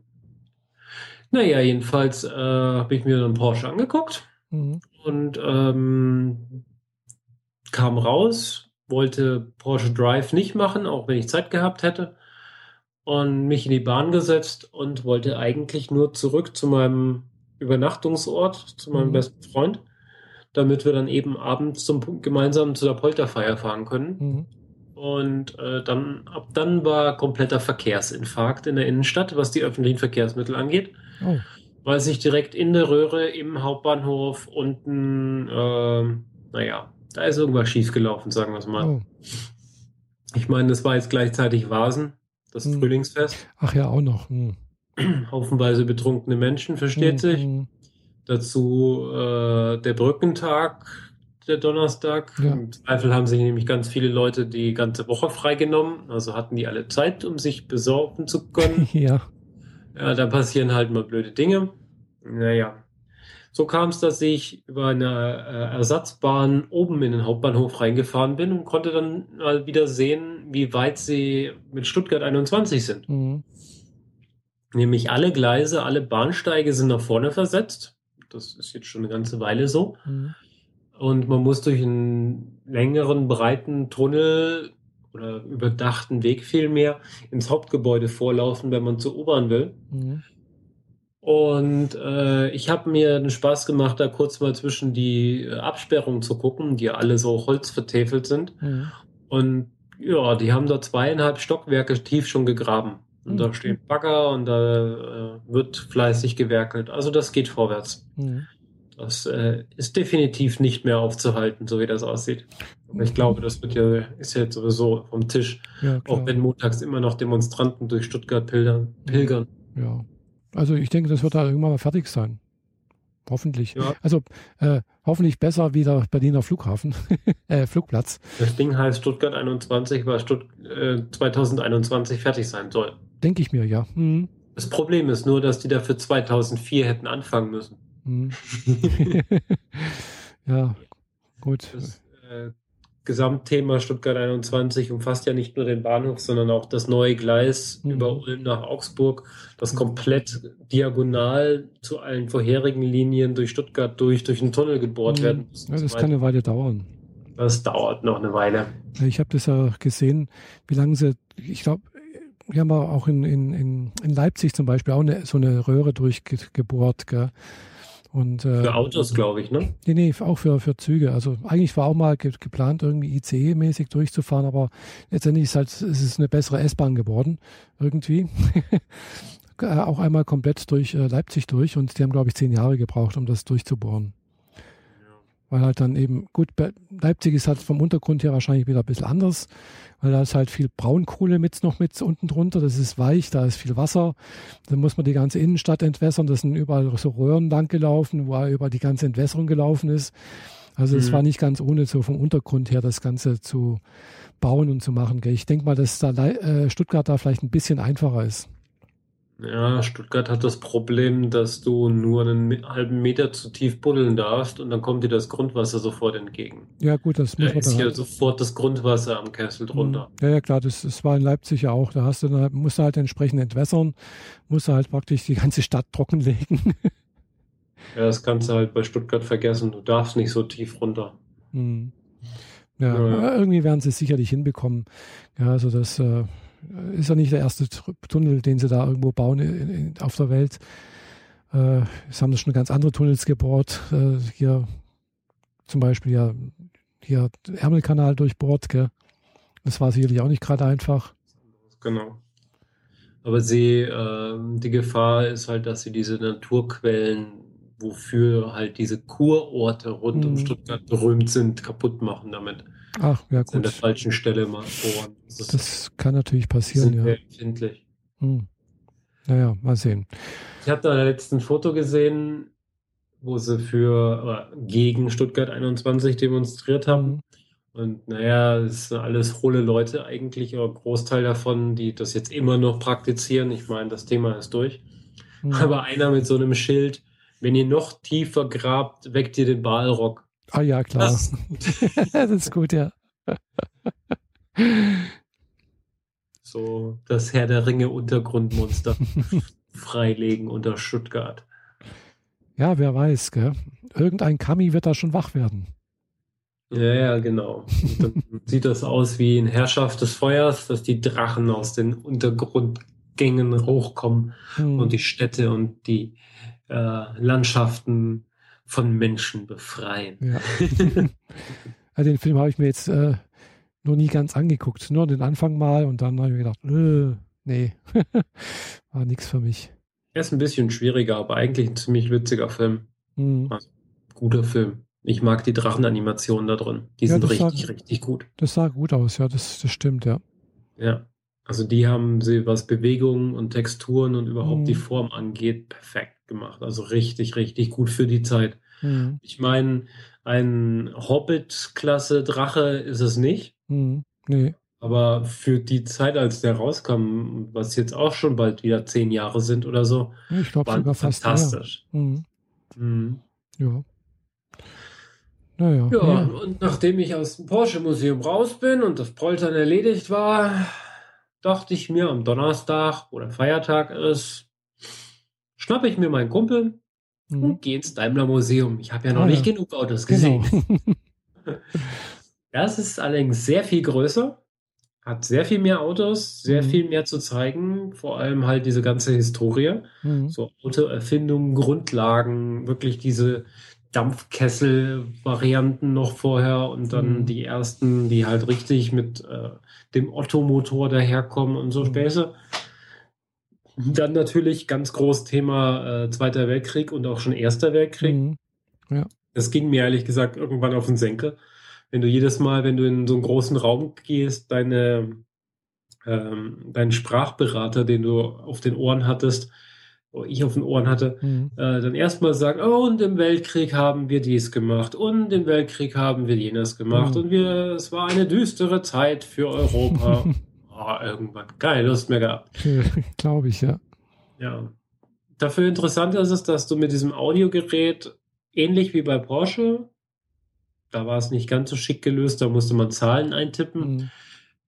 Naja, jedenfalls äh, habe ich mir einen Porsche angeguckt Mhm. Und ähm, kam raus, wollte Porsche Drive nicht machen, auch wenn ich Zeit gehabt hätte. Und mich in die Bahn gesetzt und wollte eigentlich nur zurück zu meinem Übernachtungsort, zu meinem Mhm. besten Freund, damit wir dann eben abends zum gemeinsam zu der Polterfeier fahren können. Mhm. Und äh, dann, ab dann war kompletter Verkehrsinfarkt in der Innenstadt, was die öffentlichen Verkehrsmittel angeht, Oh. Weil sich direkt in der Röhre im Hauptbahnhof unten, ähm, naja, da ist irgendwas schiefgelaufen, sagen wir es mal. oh. Ich meine, das war jetzt gleichzeitig Vasen, das Hm. Frühlingsfest, Ach ja, auch noch. Mhm. haufenweise betrunkene Menschen, versteht Mhm. sich. Mhm. Dazu äh, der Brückentag, der Donnerstag. Ja. Im Zweifel haben sich nämlich ganz viele Leute die ganze Woche freigenommen. Also hatten die alle Zeit, um sich besorgen zu können. Ja. Ja, da passieren halt mal blöde Dinge. Naja. So kam es, dass ich über eine äh, Ersatzbahn oben in den Hauptbahnhof reingefahren bin und konnte dann mal wieder sehen, wie weit sie mit Stuttgart 21 sind. Mhm. Nämlich alle Gleise, alle Bahnsteige sind nach vorne versetzt. Das ist jetzt schon eine ganze Weile so. Mhm. Und man muss durch einen längeren, breiten Tunnel oder überdachten Weg vielmehr ins Hauptgebäude vorlaufen, wenn man zur U-Bahn will. Mhm. Und äh, ich habe mir den Spaß gemacht, da kurz mal zwischen die äh, Absperrungen zu gucken, die alle so holzvertäfelt sind. Mhm. Und ja, die haben da zweieinhalb Stockwerke tief schon gegraben. Und da Mhm. stehen Bagger und da äh, wird fleißig gewerkelt. Also das geht vorwärts. Mhm. Das äh, ist definitiv nicht mehr aufzuhalten, so wie das aussieht. Aber ich glaube, das wird ja, ist ja jetzt sowieso vom Tisch, Ja, auch wenn montags immer noch Demonstranten durch Stuttgart pilgern. pilgern. Ja. Also ich denke, das wird da irgendwann mal fertig sein. Hoffentlich. Ja. Also äh, hoffentlich besser wie der Berliner Flughafen, äh, Flugplatz. Das Ding heißt Stuttgart 21, weil Stutt äh, 2021 fertig sein soll. Denke ich mir, ja. Mhm. Das Problem ist nur, dass die dafür 2004 hätten anfangen müssen. Mhm. ja, gut. Das äh, Gesamtthema Stuttgart 21 umfasst ja nicht nur den Bahnhof, sondern auch das neue Gleis Mhm. über Ulm nach Augsburg, das Mhm. komplett diagonal zu allen vorherigen Linien durch Stuttgart durch, durch einen Tunnel gebohrt Mhm. werden muss. Ja, das so kann eine Weile dauern. das dauert noch eine Weile. Ich habe das ja gesehen, wie lange sie, ich glaube, wir haben auch in, in, in, in Leipzig zum Beispiel auch eine, so eine Röhre durchgebohrt. Gell? Und, äh, Für Autos, glaube ich, ne? Nee, nee, auch für, für Züge. Also eigentlich war auch mal ge geplant, irgendwie ICE-mäßig durchzufahren, aber letztendlich ist halt, es ist eine bessere S-Bahn geworden, irgendwie. auch einmal komplett durch äh, Leipzig durch und die haben, glaube ich, zehn Jahre gebraucht, um das durchzubohren. Weil halt dann eben, gut, Leipzig ist halt vom Untergrund her wahrscheinlich wieder ein bisschen anders, weil da ist halt viel Braunkohle mit noch mit unten drunter, das ist weich, da ist viel Wasser. Dann muss man die ganze Innenstadt entwässern, das sind überall so Röhren lang gelaufen, wo er über die ganze Entwässerung gelaufen ist. Also es mhm. war nicht ganz ohne so vom Untergrund her das Ganze zu bauen und zu machen. Ich denke mal, dass da äh, Stuttgart da vielleicht ein bisschen einfacher ist. Ja, Stuttgart hat das Problem, dass du nur einen halben Meter zu tief buddeln darfst und dann kommt dir das Grundwasser sofort entgegen. Ja, gut, das muss da man ist ja halt sofort das Grundwasser am Kessel mhm. drunter. Ja, ja, klar, das, das war in Leipzig ja auch. Da hast du dann, musst du halt entsprechend entwässern, musst du halt praktisch die ganze Stadt trockenlegen. ja, das kannst du halt bei Stuttgart vergessen. Du darfst nicht so tief runter. Mhm. Ja, ja, irgendwie werden sie es sicherlich hinbekommen. Ja, also das. Äh, ist ja nicht der erste Tunnel, den sie da irgendwo bauen in, in, auf der Welt. Äh, es haben schon ganz andere Tunnels gebohrt. Äh, hier zum Beispiel ja hier Ärmelkanal durchbohrt. Gell? Das war sicherlich auch nicht gerade einfach. Genau. Aber sie, äh, die Gefahr ist halt, dass sie diese Naturquellen, wofür halt diese Kurorte rund mhm. um Stuttgart berühmt sind, kaputt machen damit. Ach, ja, gut. An der falschen Stelle mal bohren. Das, das kann natürlich passieren, ja. empfindlich. Hm. Naja, mal sehen. Ich habe da letzten Foto gesehen, wo sie für äh, gegen Stuttgart 21 demonstriert haben. Mhm. Und naja, es sind alles hohle Leute eigentlich, aber Großteil davon, die das jetzt immer noch praktizieren. Ich meine, das Thema ist durch. Mhm. Aber einer mit so einem Schild, wenn ihr noch tiefer grabt, weckt ihr den Balrock. Ah ja, klar. Das, das ist gut, ja. So das Herr der Ringe Untergrundmonster freilegen unter Stuttgart. Ja, wer weiß, gell? Irgendein Kami wird da schon wach werden. Ja, ja, genau. dann sieht das aus wie in Herrschaft des Feuers, dass die Drachen aus den Untergrundgängen hochkommen hm. und die Städte und die äh, Landschaften von Menschen befreien. Ja. also den Film habe ich mir jetzt äh, noch nie ganz angeguckt. Nur den Anfang mal und dann habe ich mir gedacht, äh, nee, war nichts für mich. Er ist ein bisschen schwieriger, aber eigentlich ein ziemlich witziger Film. Mhm. Also, guter Film. Ich mag die Drachenanimationen da drin. Die ja, sind richtig, sah, richtig gut. Das sah gut aus, ja, das, das stimmt, ja. Ja. Also die haben sie, was Bewegungen und Texturen und überhaupt mhm. die Form angeht, perfekt gemacht. Also richtig, richtig gut für die Zeit. Mhm. Ich meine, ein Hobbit-Klasse Drache ist es nicht. Mhm. Nee. Aber für die Zeit, als der rauskam, was jetzt auch schon bald wieder zehn Jahre sind oder so, ich glaube sogar fast fantastisch. Mhm. Mhm. Ja. Naja. Ja, ja, und nachdem ich aus dem Porsche-Museum raus bin und das Poltern erledigt war, dachte ich mir am Donnerstag, wo der Feiertag ist, schnappe ich mir meinen Kumpel mhm. und gehe ins Daimler Museum. Ich habe ja noch ah, nicht ja. genug Autos gesehen. Genau. das ist allerdings sehr viel größer, hat sehr viel mehr Autos, sehr mhm. viel mehr zu zeigen, vor allem halt diese ganze Historie, mhm. so Autoerfindungen, Grundlagen, wirklich diese Dampfkessel-Varianten noch vorher und dann mhm. die ersten, die halt richtig mit äh, dem Ottomotor daherkommen und so mhm. Dann natürlich ganz groß Thema äh, Zweiter Weltkrieg und auch schon Erster Weltkrieg. Mhm. Ja. Das ging mir ehrlich gesagt irgendwann auf den Senkel. Wenn du jedes Mal, wenn du in so einen großen Raum gehst, deine, ähm, deinen Sprachberater, den du auf den Ohren hattest, ich auf den Ohren hatte, mhm. äh, dann erstmal sagt, oh, und im Weltkrieg haben wir dies gemacht und im Weltkrieg haben wir jenes gemacht mhm. und wir, es war eine düstere Zeit für Europa. oh, irgendwann keine Lust mehr gehabt. Glaube ich, ja. Ja. Dafür interessant ist es, dass du mit diesem Audiogerät, ähnlich wie bei Porsche, da war es nicht ganz so schick gelöst, da musste man Zahlen eintippen. Mhm.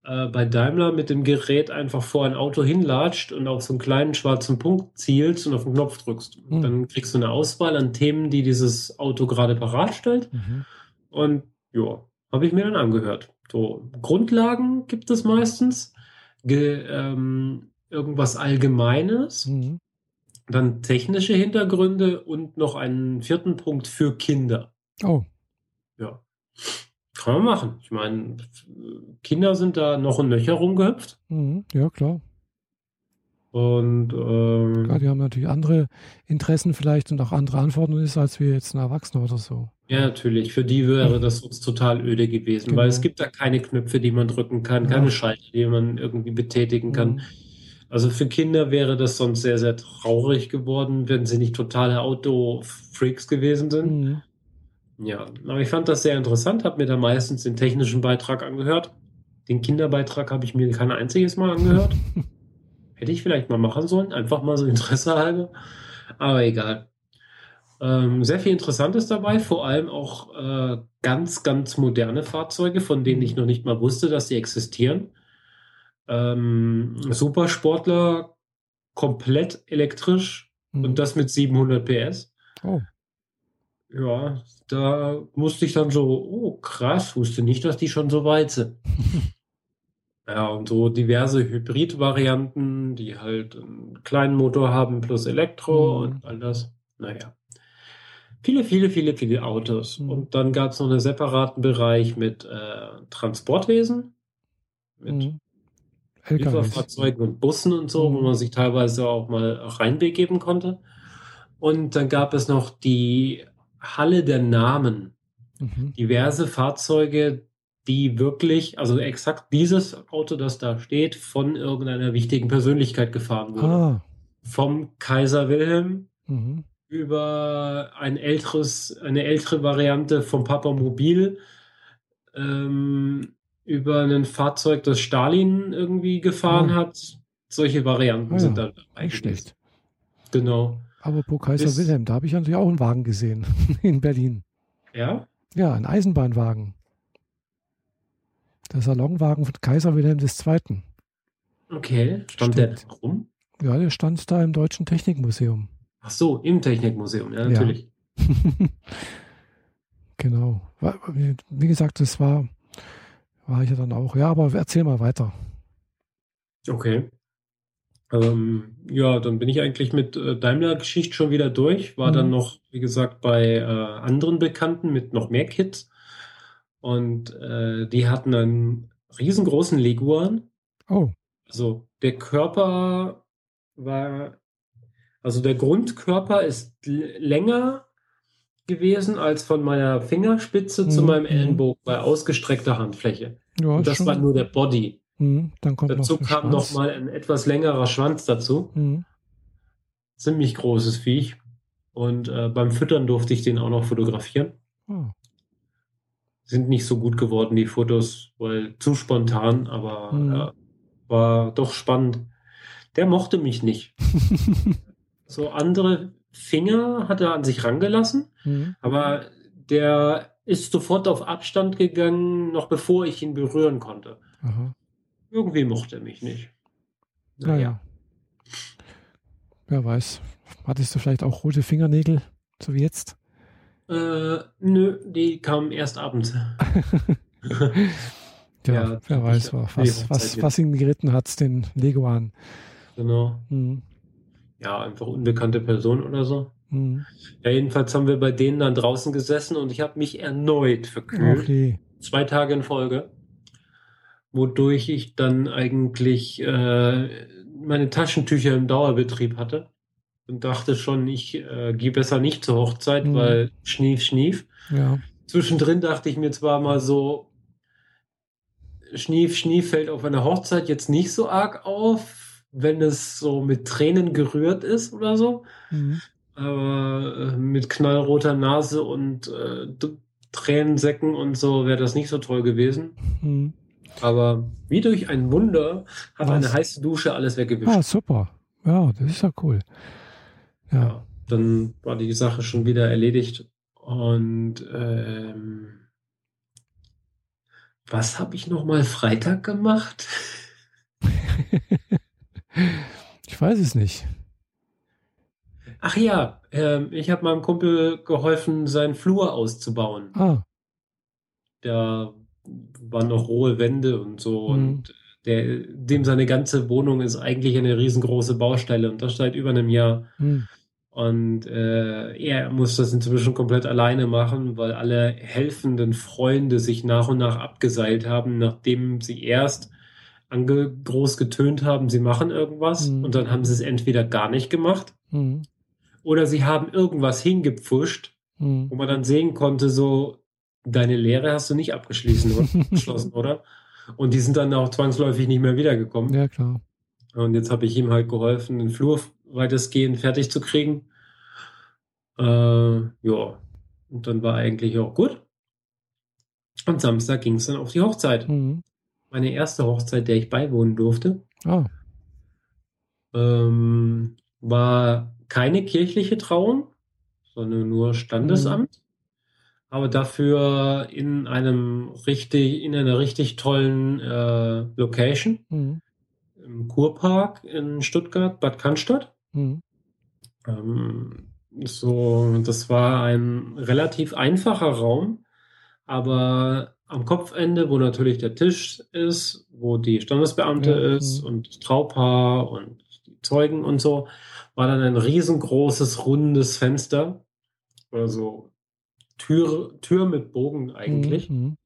Äh, bei Daimler mit dem Gerät einfach vor ein Auto hinlatscht und auf so einen kleinen schwarzen Punkt zielst und auf den Knopf drückst. Mhm. Dann kriegst du eine Auswahl an Themen, die dieses Auto gerade parat stellt. Mhm. Und ja, habe ich mir dann angehört. So, Grundlagen gibt es meistens ge, ähm, irgendwas Allgemeines, mhm. dann technische Hintergründe und noch einen vierten Punkt für Kinder. Oh. Ja. Kann man machen. Ich meine, Kinder sind da noch ein Löcher rumgehüpft. Mhm. Ja, klar. Und ähm, Ja, die haben natürlich andere Interessen vielleicht und auch andere Anforderungen ist, als wir jetzt ein Erwachsener oder so. ja, natürlich, für die wäre das sonst total öde gewesen, weil Genau. es gibt da keine Knöpfe, die man drücken kann, keine Ja. Schalter, die man irgendwie betätigen kann. Mhm. Also für Kinder wäre das sonst sehr, sehr traurig geworden, wenn sie nicht totale Auto-Freaks gewesen sind. Mhm. Ja, aber ich fand das sehr interessant, habe mir da meistens den technischen Beitrag angehört. Den Kinderbeitrag habe ich mir kein einziges Mal angehört. Hätte ich vielleicht mal machen sollen, einfach mal so Interesse halber. Aber egal. Ähm, sehr viel Interessantes dabei, vor allem auch äh, ganz, ganz moderne Fahrzeuge, von denen ich noch nicht mal wusste, dass sie existieren. Ähm, Supersportler, komplett elektrisch Mhm. und das mit 700 PS. Oh, Ja, da musste ich dann so, oh krass, wusste nicht, dass die schon so weit sind. Ja, und so diverse Hybrid-Varianten, die halt einen kleinen Motor haben plus Elektro Mhm. und all das. Naja. Viele, viele, viele, viele Autos. Mhm. Und dann gab es noch einen separaten Bereich mit äh, Transportwesen, mit mhm. Lieferfahrzeugen und Bussen und so, wo Mhm. man sich teilweise auch mal reinbegeben konnte. Und dann gab es noch die Halle der Namen. Mhm. Diverse Fahrzeuge, die wirklich, also exakt dieses Auto, das da steht, von irgendeiner wichtigen Persönlichkeit gefahren wurde. Ah, Vom Kaiser Wilhelm mhm. über ein älteres, eine ältere Variante vom Papa Mobil, ähm, über ein Fahrzeug, das Stalin irgendwie gefahren Ah. hat. Solche Varianten Ah ja, sind da dabei nicht gewesen. schlecht. Genau. Apropos Kaiser Bis- Wilhelm, da habe ich natürlich auch einen Wagen gesehen in Berlin. Ja? Ja, ein Eisenbahnwagen. Der Salonwagen von Kaiser Wilhelm II. Okay. Stand der Stimmt. da rum? Ja, der stand da im Deutschen Technikmuseum. Ach so, im Technikmuseum, ja, natürlich. genau. Wa- Wie wie gesagt, das war, war ich ja dann auch. Ja, aber erzähl mal weiter. Okay. Ähm, ja, dann bin ich eigentlich mit äh, Daimler-Geschichte schon wieder durch. War Mhm. dann noch, wie gesagt, bei äh, anderen Bekannten mit noch mehr Kids. Und äh, die hatten einen riesengroßen Leguan. Oh, Also der Körper war, also der Grundkörper ist länger gewesen als von meiner Fingerspitze zu Mhm, meinem mhm. Ellenbogen bei ausgestreckter Handfläche. ja, das schon. war nur der Body. Mhm, dann kommt Dazu noch kam Schwanz. noch mal ein etwas längerer Schwanz dazu. Mhm. Ziemlich großes Viech. Und äh, beim Füttern durfte ich den auch noch fotografieren. Oh. Sind nicht so gut geworden, die Fotos, weil zu spontan, aber Mhm. äh, war doch spannend. Der mochte mich nicht. So andere Finger hat er an sich rangelassen, Mhm. aber der ist sofort auf Abstand gegangen, noch bevor ich ihn berühren konnte. Aha. Irgendwie mochte er mich nicht. Naja. Wer weiß. Hattest du vielleicht auch rote Fingernägel, so wie jetzt? Äh, nö, die kamen erst abends. Ja, Ja, wer weiß, was, was, was, was ihn geritten hat, den Leguan. Genau. Mhm. Ja, einfach unbekannte Person oder so. Mhm. Ja, jedenfalls haben wir bei denen dann draußen gesessen und ich habe mich erneut verkühlt. Okay. Zwei Tage in Folge. Wodurch ich dann eigentlich äh, meine Taschentücher im Dauerbetrieb hatte. Und dachte schon, ich äh, gehe besser nicht zur Hochzeit, Mhm. weil schnief, schnief. Ja. Zwischendrin dachte ich mir zwar mal so, Schnief, Schnief fällt auf einer Hochzeit jetzt nicht so arg auf, wenn es so mit Tränen gerührt ist oder so. Mhm. Aber äh, mit knallroter Nase und äh, Tränensäcken und so wäre das nicht so toll gewesen. Mhm. Aber wie durch ein Wunder hat Was? eine heiße Dusche alles weggewischt. Ah, super. Ja, das ist ja cool. Ja. Dann war die Sache schon wieder erledigt. Und ähm, was habe ich noch mal Freitag gemacht? ich weiß es nicht. Ach ja, ähm, ich habe meinem Kumpel geholfen, seinen Flur auszubauen. Ah, Da waren noch rohe Wände und so. Mhm. Und der, dem seine ganze Wohnung ist eigentlich eine riesengroße Baustelle und das seit über einem Jahr. hm. Und äh, er muss das inzwischen komplett alleine machen, weil alle helfenden Freunde sich nach und nach abgeseilt haben, nachdem sie erst ange groß getönt haben, sie machen irgendwas Mhm. und dann haben sie es entweder gar nicht gemacht Mhm. oder sie haben irgendwas hingepfuscht, Mhm. wo man dann sehen konnte, so, deine Lehre hast du nicht abgeschlossen, oder? Und die sind dann auch zwangsläufig nicht mehr wiedergekommen. Ja, klar. Und jetzt habe ich ihm halt geholfen, den Flur weitestgehend fertig zu kriegen. Äh, ja, und dann war eigentlich auch gut. Und Samstag ging es dann auf die Hochzeit. Mhm. Meine erste Hochzeit, der ich beiwohnen durfte, Ah, ähm, war keine kirchliche Trauung, sondern nur Standesamt. Aber dafür in einem richtig, in einer richtig tollen äh, Location mhm. im Kurpark in Stuttgart, Bad Cannstatt. Mhm. Ähm, so, das war ein relativ einfacher Raum, aber am Kopfende, wo natürlich der Tisch ist, wo die Standesbeamte Ja, ist mhm. und das Traupaar und die Zeugen und so, war dann ein riesengroßes, rundes Fenster. Also Tür, Tür mit Bogen eigentlich Mhm.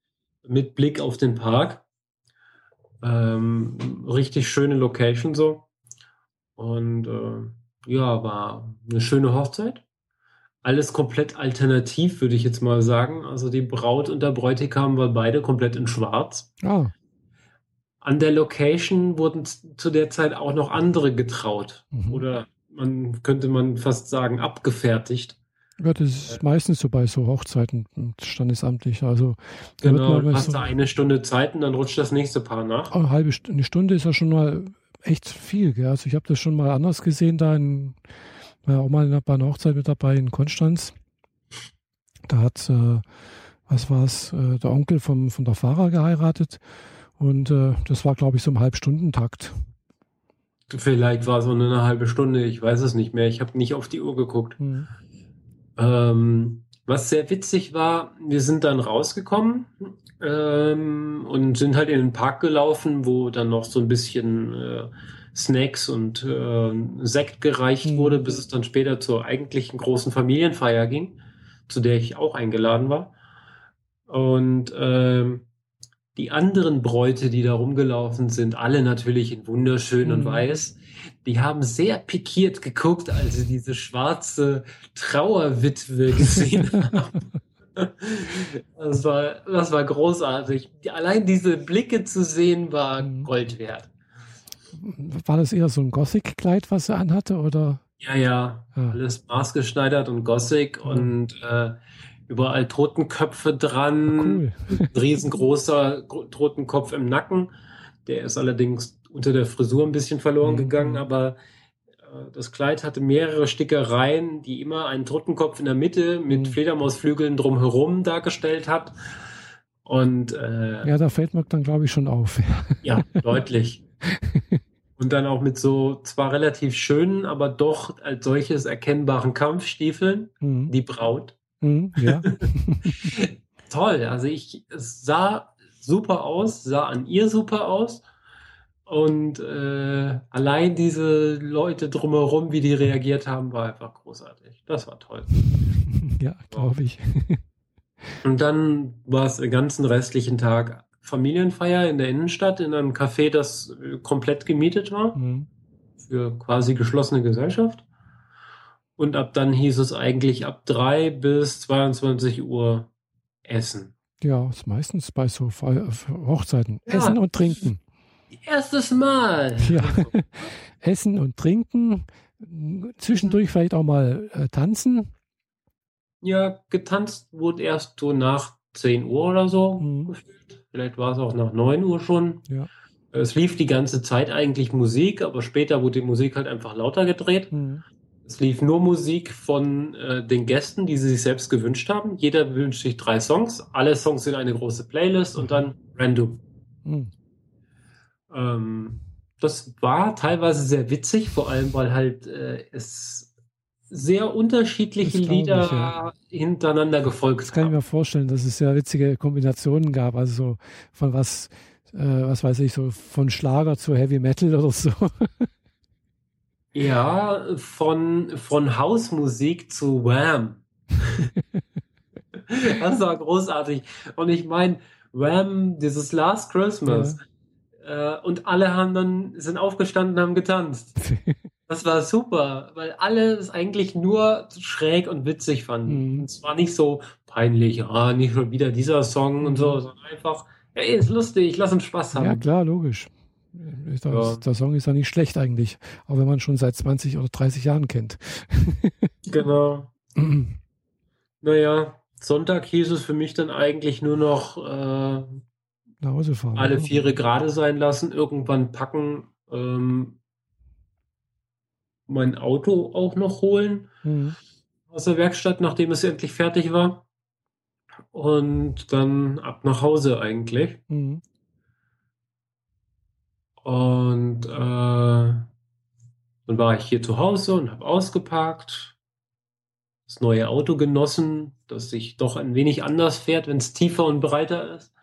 mit Blick auf den Park. Ähm, richtig schöne Location so. Und äh, ja, war eine schöne Hochzeit. Alles komplett alternativ, würde ich jetzt mal sagen. Also die Braut und der Bräutigam waren beide komplett in Schwarz. Ah, An der Location wurden zu der Zeit auch noch andere getraut. Mhm. Oder man könnte man fast sagen, abgefertigt. ja, das ist meistens so bei so Hochzeiten standesamtlich. Also Genau, du hast so, da eine Stunde Zeit und dann rutscht das nächste Paar nach. eine halbe St eine Stunde ist ja schon mal echt viel. Gell? Also ich habe das schon mal anders gesehen, da in, war auch mal in- bei einer Hochzeit mit dabei in Konstanz. Da hat, äh, was war es, äh, der Onkel vom, von der Fahrer geheiratet. Und äh, das war, glaube ich, so im Halbstundentakt. Vielleicht war es nur eine halbe Stunde, ich weiß es nicht mehr. Ich habe nicht auf die Uhr geguckt. Mhm. Ähm, was sehr witzig war, wir sind dann rausgekommen ähm, und sind halt in den Park gelaufen, wo dann noch so ein bisschen äh, Snacks und äh, Sekt gereicht Mhm. wurde, bis es dann später zur eigentlichen großen Familienfeier ging, zu der ich auch eingeladen war. Und ähm, die anderen Bräute, die da rumgelaufen sind, alle natürlich in wunderschön und Mhm. weiß, die haben sehr pikiert geguckt, als sie diese schwarze Trauerwitwe gesehen haben. Das war, das war großartig. Allein diese Blicke zu sehen, war Mhm. Gold wert. War das eher so ein Gothic-Kleid, was er anhatte? Oder? Ja, ja, Ja. alles maßgeschneidert und Gothic Mhm. und äh, überall Totenköpfe dran. Cool. Ein riesengroßer Gro- Totenkopf im Nacken. Der ist allerdings unter der Frisur ein bisschen verloren Mhm. gegangen, aber das Kleid hatte mehrere Stickereien, die immer einen Totenkopf in der Mitte mit Mhm. Fledermausflügeln drumherum dargestellt hat. Und äh, Ja, da fällt mir dann, glaube ich, schon auf. ja, deutlich. Und dann auch mit so zwar relativ schönen, aber doch als solches erkennbaren Kampfstiefeln. Mhm. Die Braut. Mhm, ja. Toll. Also ich, es sah super aus, sah an ihr super aus. Und äh, allein diese Leute drumherum, wie die reagiert haben, war einfach großartig. Das war toll. ja, glaube ich. Und dann war es den ganzen restlichen Tag Familienfeier in der Innenstadt in einem Café, das äh, komplett gemietet war. Mhm. für quasi geschlossene Gesellschaft. Und ab dann hieß es eigentlich ab 3 bis 22 Uhr Essen. Ja, ist meistens bei so Hochzeiten. Ja. Essen und Trinken. Erstes Mal. Ja. Essen und Trinken. Zwischendurch vielleicht auch mal äh, tanzen. Ja, getanzt wurde erst so nach 10 Uhr oder so Mhm. Vielleicht war es auch nach 9 Uhr schon. Ja. Es lief die ganze Zeit eigentlich Musik, aber später wurde die Musik halt einfach lauter gedreht. Mhm. Es lief nur Musik von äh, den Gästen, die sie sich selbst gewünscht haben. Jeder wünscht sich drei Songs. Alle Songs sind eine große Playlist und dann random. Mhm. Ähm, das war teilweise sehr witzig, vor allem weil halt äh, es sehr unterschiedliche glaub ich, Lieder ja. hintereinander gefolgt Das kann ich haben. mir vorstellen, dass es sehr witzige Kombinationen gab. Also so von was, äh, was weiß ich, so von Schlager zu Heavy Metal oder so. Ja, von, von Hausmusik zu Wham. das war großartig. Und ich meine, Wham, dieses Last Christmas, äh, und alle haben dann, sind aufgestanden und haben getanzt. Das war super, weil alle es eigentlich nur schräg und witzig fanden. Mhm. Es war nicht so peinlich, ah, nicht schon wieder dieser Song und so, sondern einfach, hey, ist lustig, lass uns Spaß haben. Ja, klar, logisch. Das, Ja. Der Song ist ja nicht schlecht eigentlich, auch wenn man schon seit 20 oder 30 Jahren kennt. Genau. Naja, Sonntag hieß es für mich dann eigentlich nur noch äh, Nach Hause fahren. alle oder? Viere gerade sein lassen, irgendwann packen, ähm, mein Auto auch noch holen Mhm. aus der Werkstatt, nachdem es endlich fertig war. Und dann ab nach Hause eigentlich. Mhm. Und äh, dann war ich hier zu Hause und habe ausgeparkt, das neue Auto genossen, das sich doch ein wenig anders fährt, wenn es tiefer und breiter ist.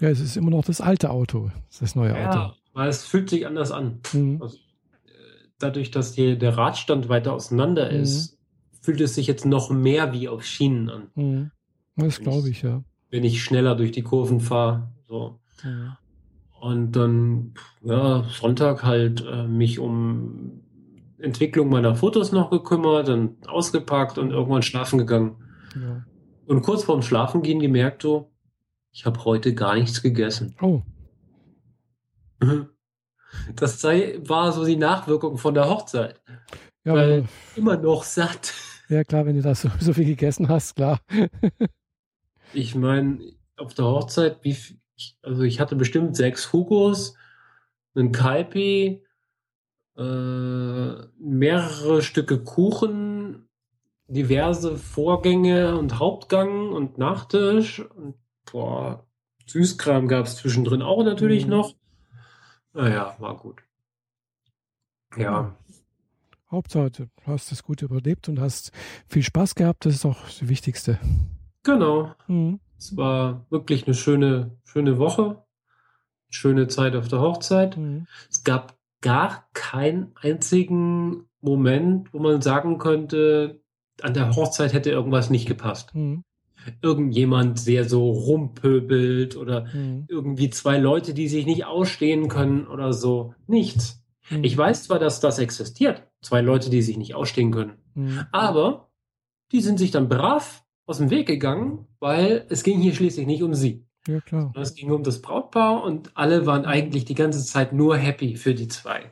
Ja, es ist immer noch das alte Auto, das neue Auto. weil es fühlt sich anders an. Mhm. Also, äh, dadurch, dass hier der Radstand weiter auseinander Mhm. ist, fühlt es sich jetzt noch mehr wie auf Schienen an, Mhm. Das glaube ich, ja. wenn ich schneller durch die Kurven fahre. So. Mhm. Und dann, ja, Sonntag halt äh, mich um Entwicklung meiner Fotos noch gekümmert, dann ausgepackt und irgendwann schlafen gegangen. Ja. Und kurz vorm Schlafengehen gemerkt, so, ich habe heute gar nichts gegessen. Oh, Das sei, war so die Nachwirkung von der Hochzeit. ja, Weil- Immer noch satt. ja klar, wenn du das so, so viel gegessen hast, klar. Ich meine, auf der Hochzeit, wie, viel- ich- also ich hatte bestimmt sechs Hugos, einen Kaipi, äh, mehrere Stücke Kuchen, diverse Vorgänge und Hauptgang und Nachtisch und boah, Süßkram gab es zwischendrin auch natürlich Mhm. noch. Naja, war gut. Ja, Hauptsache, du hast es gut überlebt und hast viel Spaß gehabt, das ist auch das Wichtigste. genau. Mhm. Es war wirklich eine schöne, schöne Woche. Schöne Zeit auf der Hochzeit. Mhm. Es gab gar keinen einzigen Moment, wo man sagen könnte, an der Hochzeit hätte irgendwas nicht gepasst. Mhm. Irgendjemand sehr so rumpöbelt oder Mhm. irgendwie zwei Leute, die sich nicht ausstehen können oder so. Nichts. Mhm. Ich weiß zwar, dass das existiert. Zwei Leute, die sich nicht ausstehen können. Mhm. Aber die sind sich dann brav aus dem Weg gegangen, weil es ging hier schließlich nicht um sie. Ja, klar. Es ging um das Brautpaar und alle waren eigentlich die ganze Zeit nur happy für die zwei.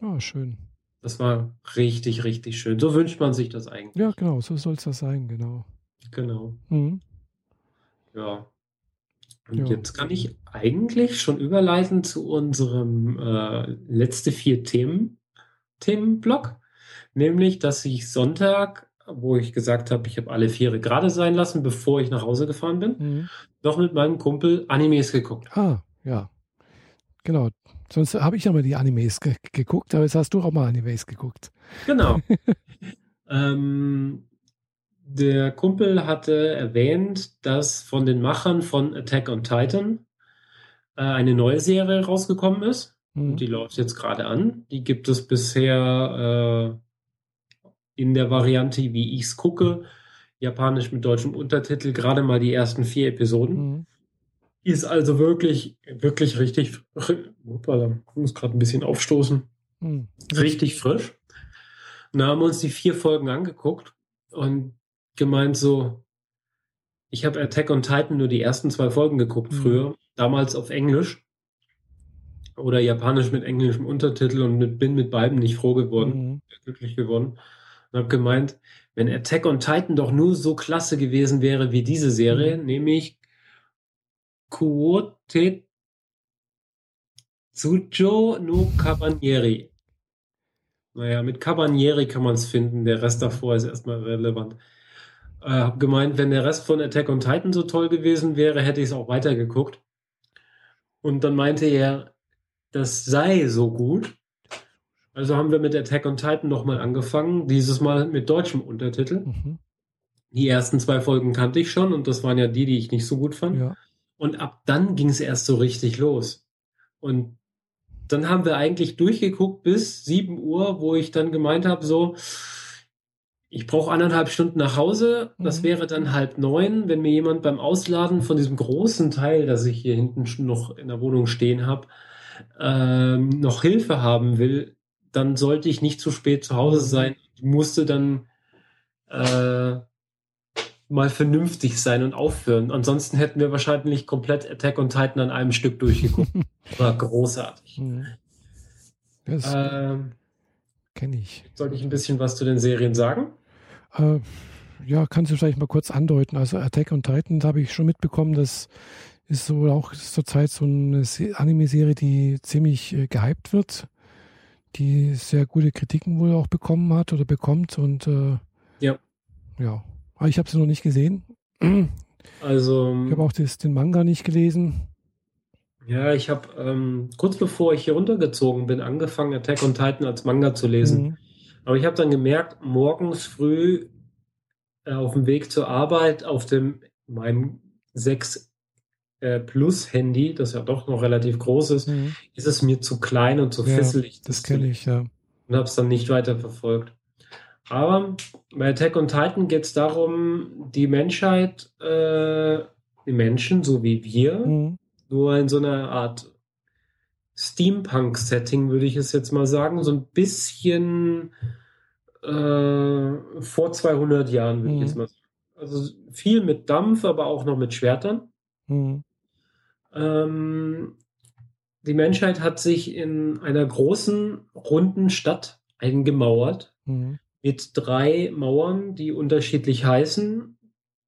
Ja, schön. Das war richtig, richtig schön. So wünscht man sich das eigentlich. Ja, genau, so soll es das sein, genau. Genau. Mhm. Ja. Und Ja. jetzt kann ich eigentlich schon überleiten zu unserem äh, letzte vier Themen, Themenblock. Nämlich, dass ich Sonntag, wo ich gesagt habe, ich habe alle Viere gerade sein lassen, bevor ich nach Hause gefahren bin, Mhm. noch mit meinem Kumpel Animes geguckt. Ah, ja. Genau. Sonst habe ich ja mal die Animes ge geguckt, aber jetzt hast du auch mal Animes geguckt. Genau. ähm, der Kumpel hatte erwähnt, dass von den Machern von Attack on Titan äh, eine neue Serie rausgekommen ist. Mhm. Und die läuft jetzt gerade an. Die gibt es bisher äh, in der Variante, wie ich es gucke, japanisch mit deutschem Untertitel, gerade mal die ersten vier Episoden. Mhm. Ist also wirklich, wirklich richtig. Hoppala, ich muss gerade ein bisschen aufstoßen Mhm. richtig frisch. Und da haben wir uns die vier Folgen angeguckt und gemeint so, ich habe Attack on Titan nur die ersten zwei Folgen geguckt Mhm. früher, damals auf Englisch oder Japanisch mit englischem Untertitel und mit, bin mit beiden nicht froh geworden, Mhm. glücklich geworden. Und habe gemeint, wenn Attack on Titan doch nur so klasse gewesen wäre wie diese Serie, Mhm. nämlich Kuote Tsujo no Cabanieri. Naja, mit Cabanieri kann man es finden, der Rest davor ist erstmal relevant. Äh, hab gemeint, wenn der Rest von Attack on Titan so toll gewesen wäre, hätte ich es auch weitergeguckt. Und dann meinte er, das sei so gut. Also haben wir mit Attack on Titan nochmal angefangen, dieses Mal mit deutschem Untertitel. Mhm. Die ersten zwei Folgen kannte ich schon und das waren ja die, die ich nicht so gut fand. Ja. Und ab dann ging es erst so richtig los. Und dann haben wir eigentlich durchgeguckt bis 7 Uhr, wo ich dann gemeint habe, so, ich brauche anderthalb Stunden nach Hause. Das Mhm. wäre dann halb neun. Wenn mir jemand beim Ausladen von diesem großen Teil, das ich hier hinten noch in der Wohnung stehen habe, ähm, noch Hilfe haben will, dann sollte ich nicht zu spät zu Hause sein. Ich musste dann äh, mal vernünftig sein und aufhören. Ansonsten hätten wir wahrscheinlich komplett Attack on Titan an einem Stück durchgeguckt. War großartig. Mhm. Das Ähm, kenne ich. sollte ich ein bisschen was zu den Serien sagen? Äh, ja, kannst du vielleicht mal kurz andeuten. Also Attack on Titan da habe ich schon mitbekommen, das ist so auch zurzeit so eine Se- Anime-Serie, die ziemlich äh, gehypt wird, die sehr gute Kritiken wohl auch bekommen hat oder bekommt und äh, Ja. ja. Aber ich habe sie noch nicht gesehen. Ich Also, habe auch das, den Manga nicht gelesen. ja, ich habe ähm, kurz bevor ich hier runtergezogen bin, angefangen, Attack on Titan als Manga zu lesen. Mhm. Aber ich habe dann gemerkt, morgens früh äh, auf dem Weg zur Arbeit auf dem meinem 6 äh, Plus Handy, das ja doch noch relativ groß ist, Mhm. ist es mir zu klein und zu Ja, fisselig. Das kenne ich, ja. und habe es dann nicht weiter verfolgt. Aber bei Attack on Titan geht es darum, die Menschheit, äh, die Menschen, so wie wir, Mhm. nur in so einer Art Steampunk-Setting, würde ich es jetzt mal sagen, so ein bisschen äh, vor 200 Jahren, würde ich Mhm. jetzt mal sagen. Also viel mit Dampf, aber auch noch mit Schwertern. Mhm. Ähm, die Menschheit hat sich in einer großen, runden Stadt eingemauert Mhm. mit drei Mauern, die unterschiedlich heißen.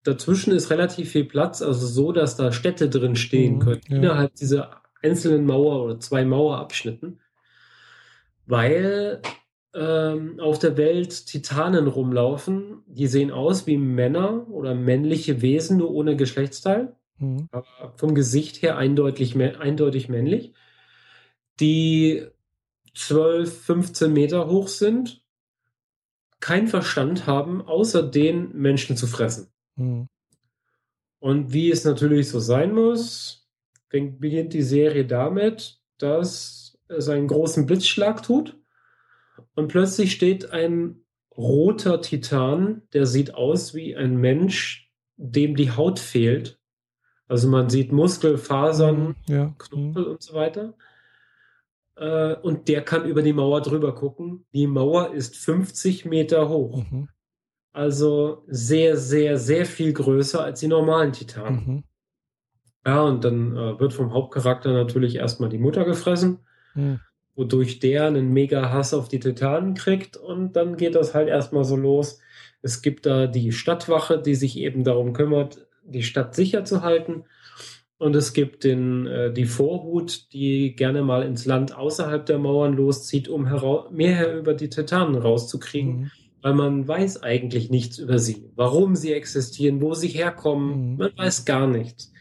Dazwischen ist relativ viel Platz, also so, dass da Städte drin stehen Mhm, können, ja. innerhalb dieser einzelnen Mauer oder zwei Mauerabschnitten, weil ähm, auf der Welt Titanen rumlaufen, die sehen aus wie Männer oder männliche Wesen, nur ohne Geschlechtsteil Mhm. aber vom Gesicht her eindeutig, eindeutig männlich, die 12, 15 Meter hoch sind, keinen Verstand haben, außer den Menschen zu fressen. Mhm. Und wie es natürlich so sein muss, beginnt die Serie damit, dass es einen großen Blitzschlag tut und plötzlich steht ein roter Titan, der sieht aus wie ein Mensch, dem die Haut fehlt. Also man sieht Muskelfasern, Mhm. Ja. Mhm. Knubbel und so weiter. Äh, und der kann über die Mauer drüber gucken. Die Mauer ist 50 Meter hoch. Mhm. Also sehr, sehr, sehr viel größer als die normalen Titanen. Mhm. Ja, und dann äh, wird vom Hauptcharakter natürlich erstmal die Mutter gefressen, Mhm. Wodurch der einen mega Hass auf die Titanen kriegt und dann geht das halt erstmal so los. Es gibt da die Stadtwache, die sich eben darum kümmert, die Stadt sicher zu halten. Und es gibt den, äh, die Vorhut, die gerne mal ins Land außerhalb der Mauern loszieht, um mehr über die Titanen rauszukriegen, Mhm. weil man weiß eigentlich nichts über sie, warum sie existieren, wo sie herkommen. Mhm. Man weiß gar nichts.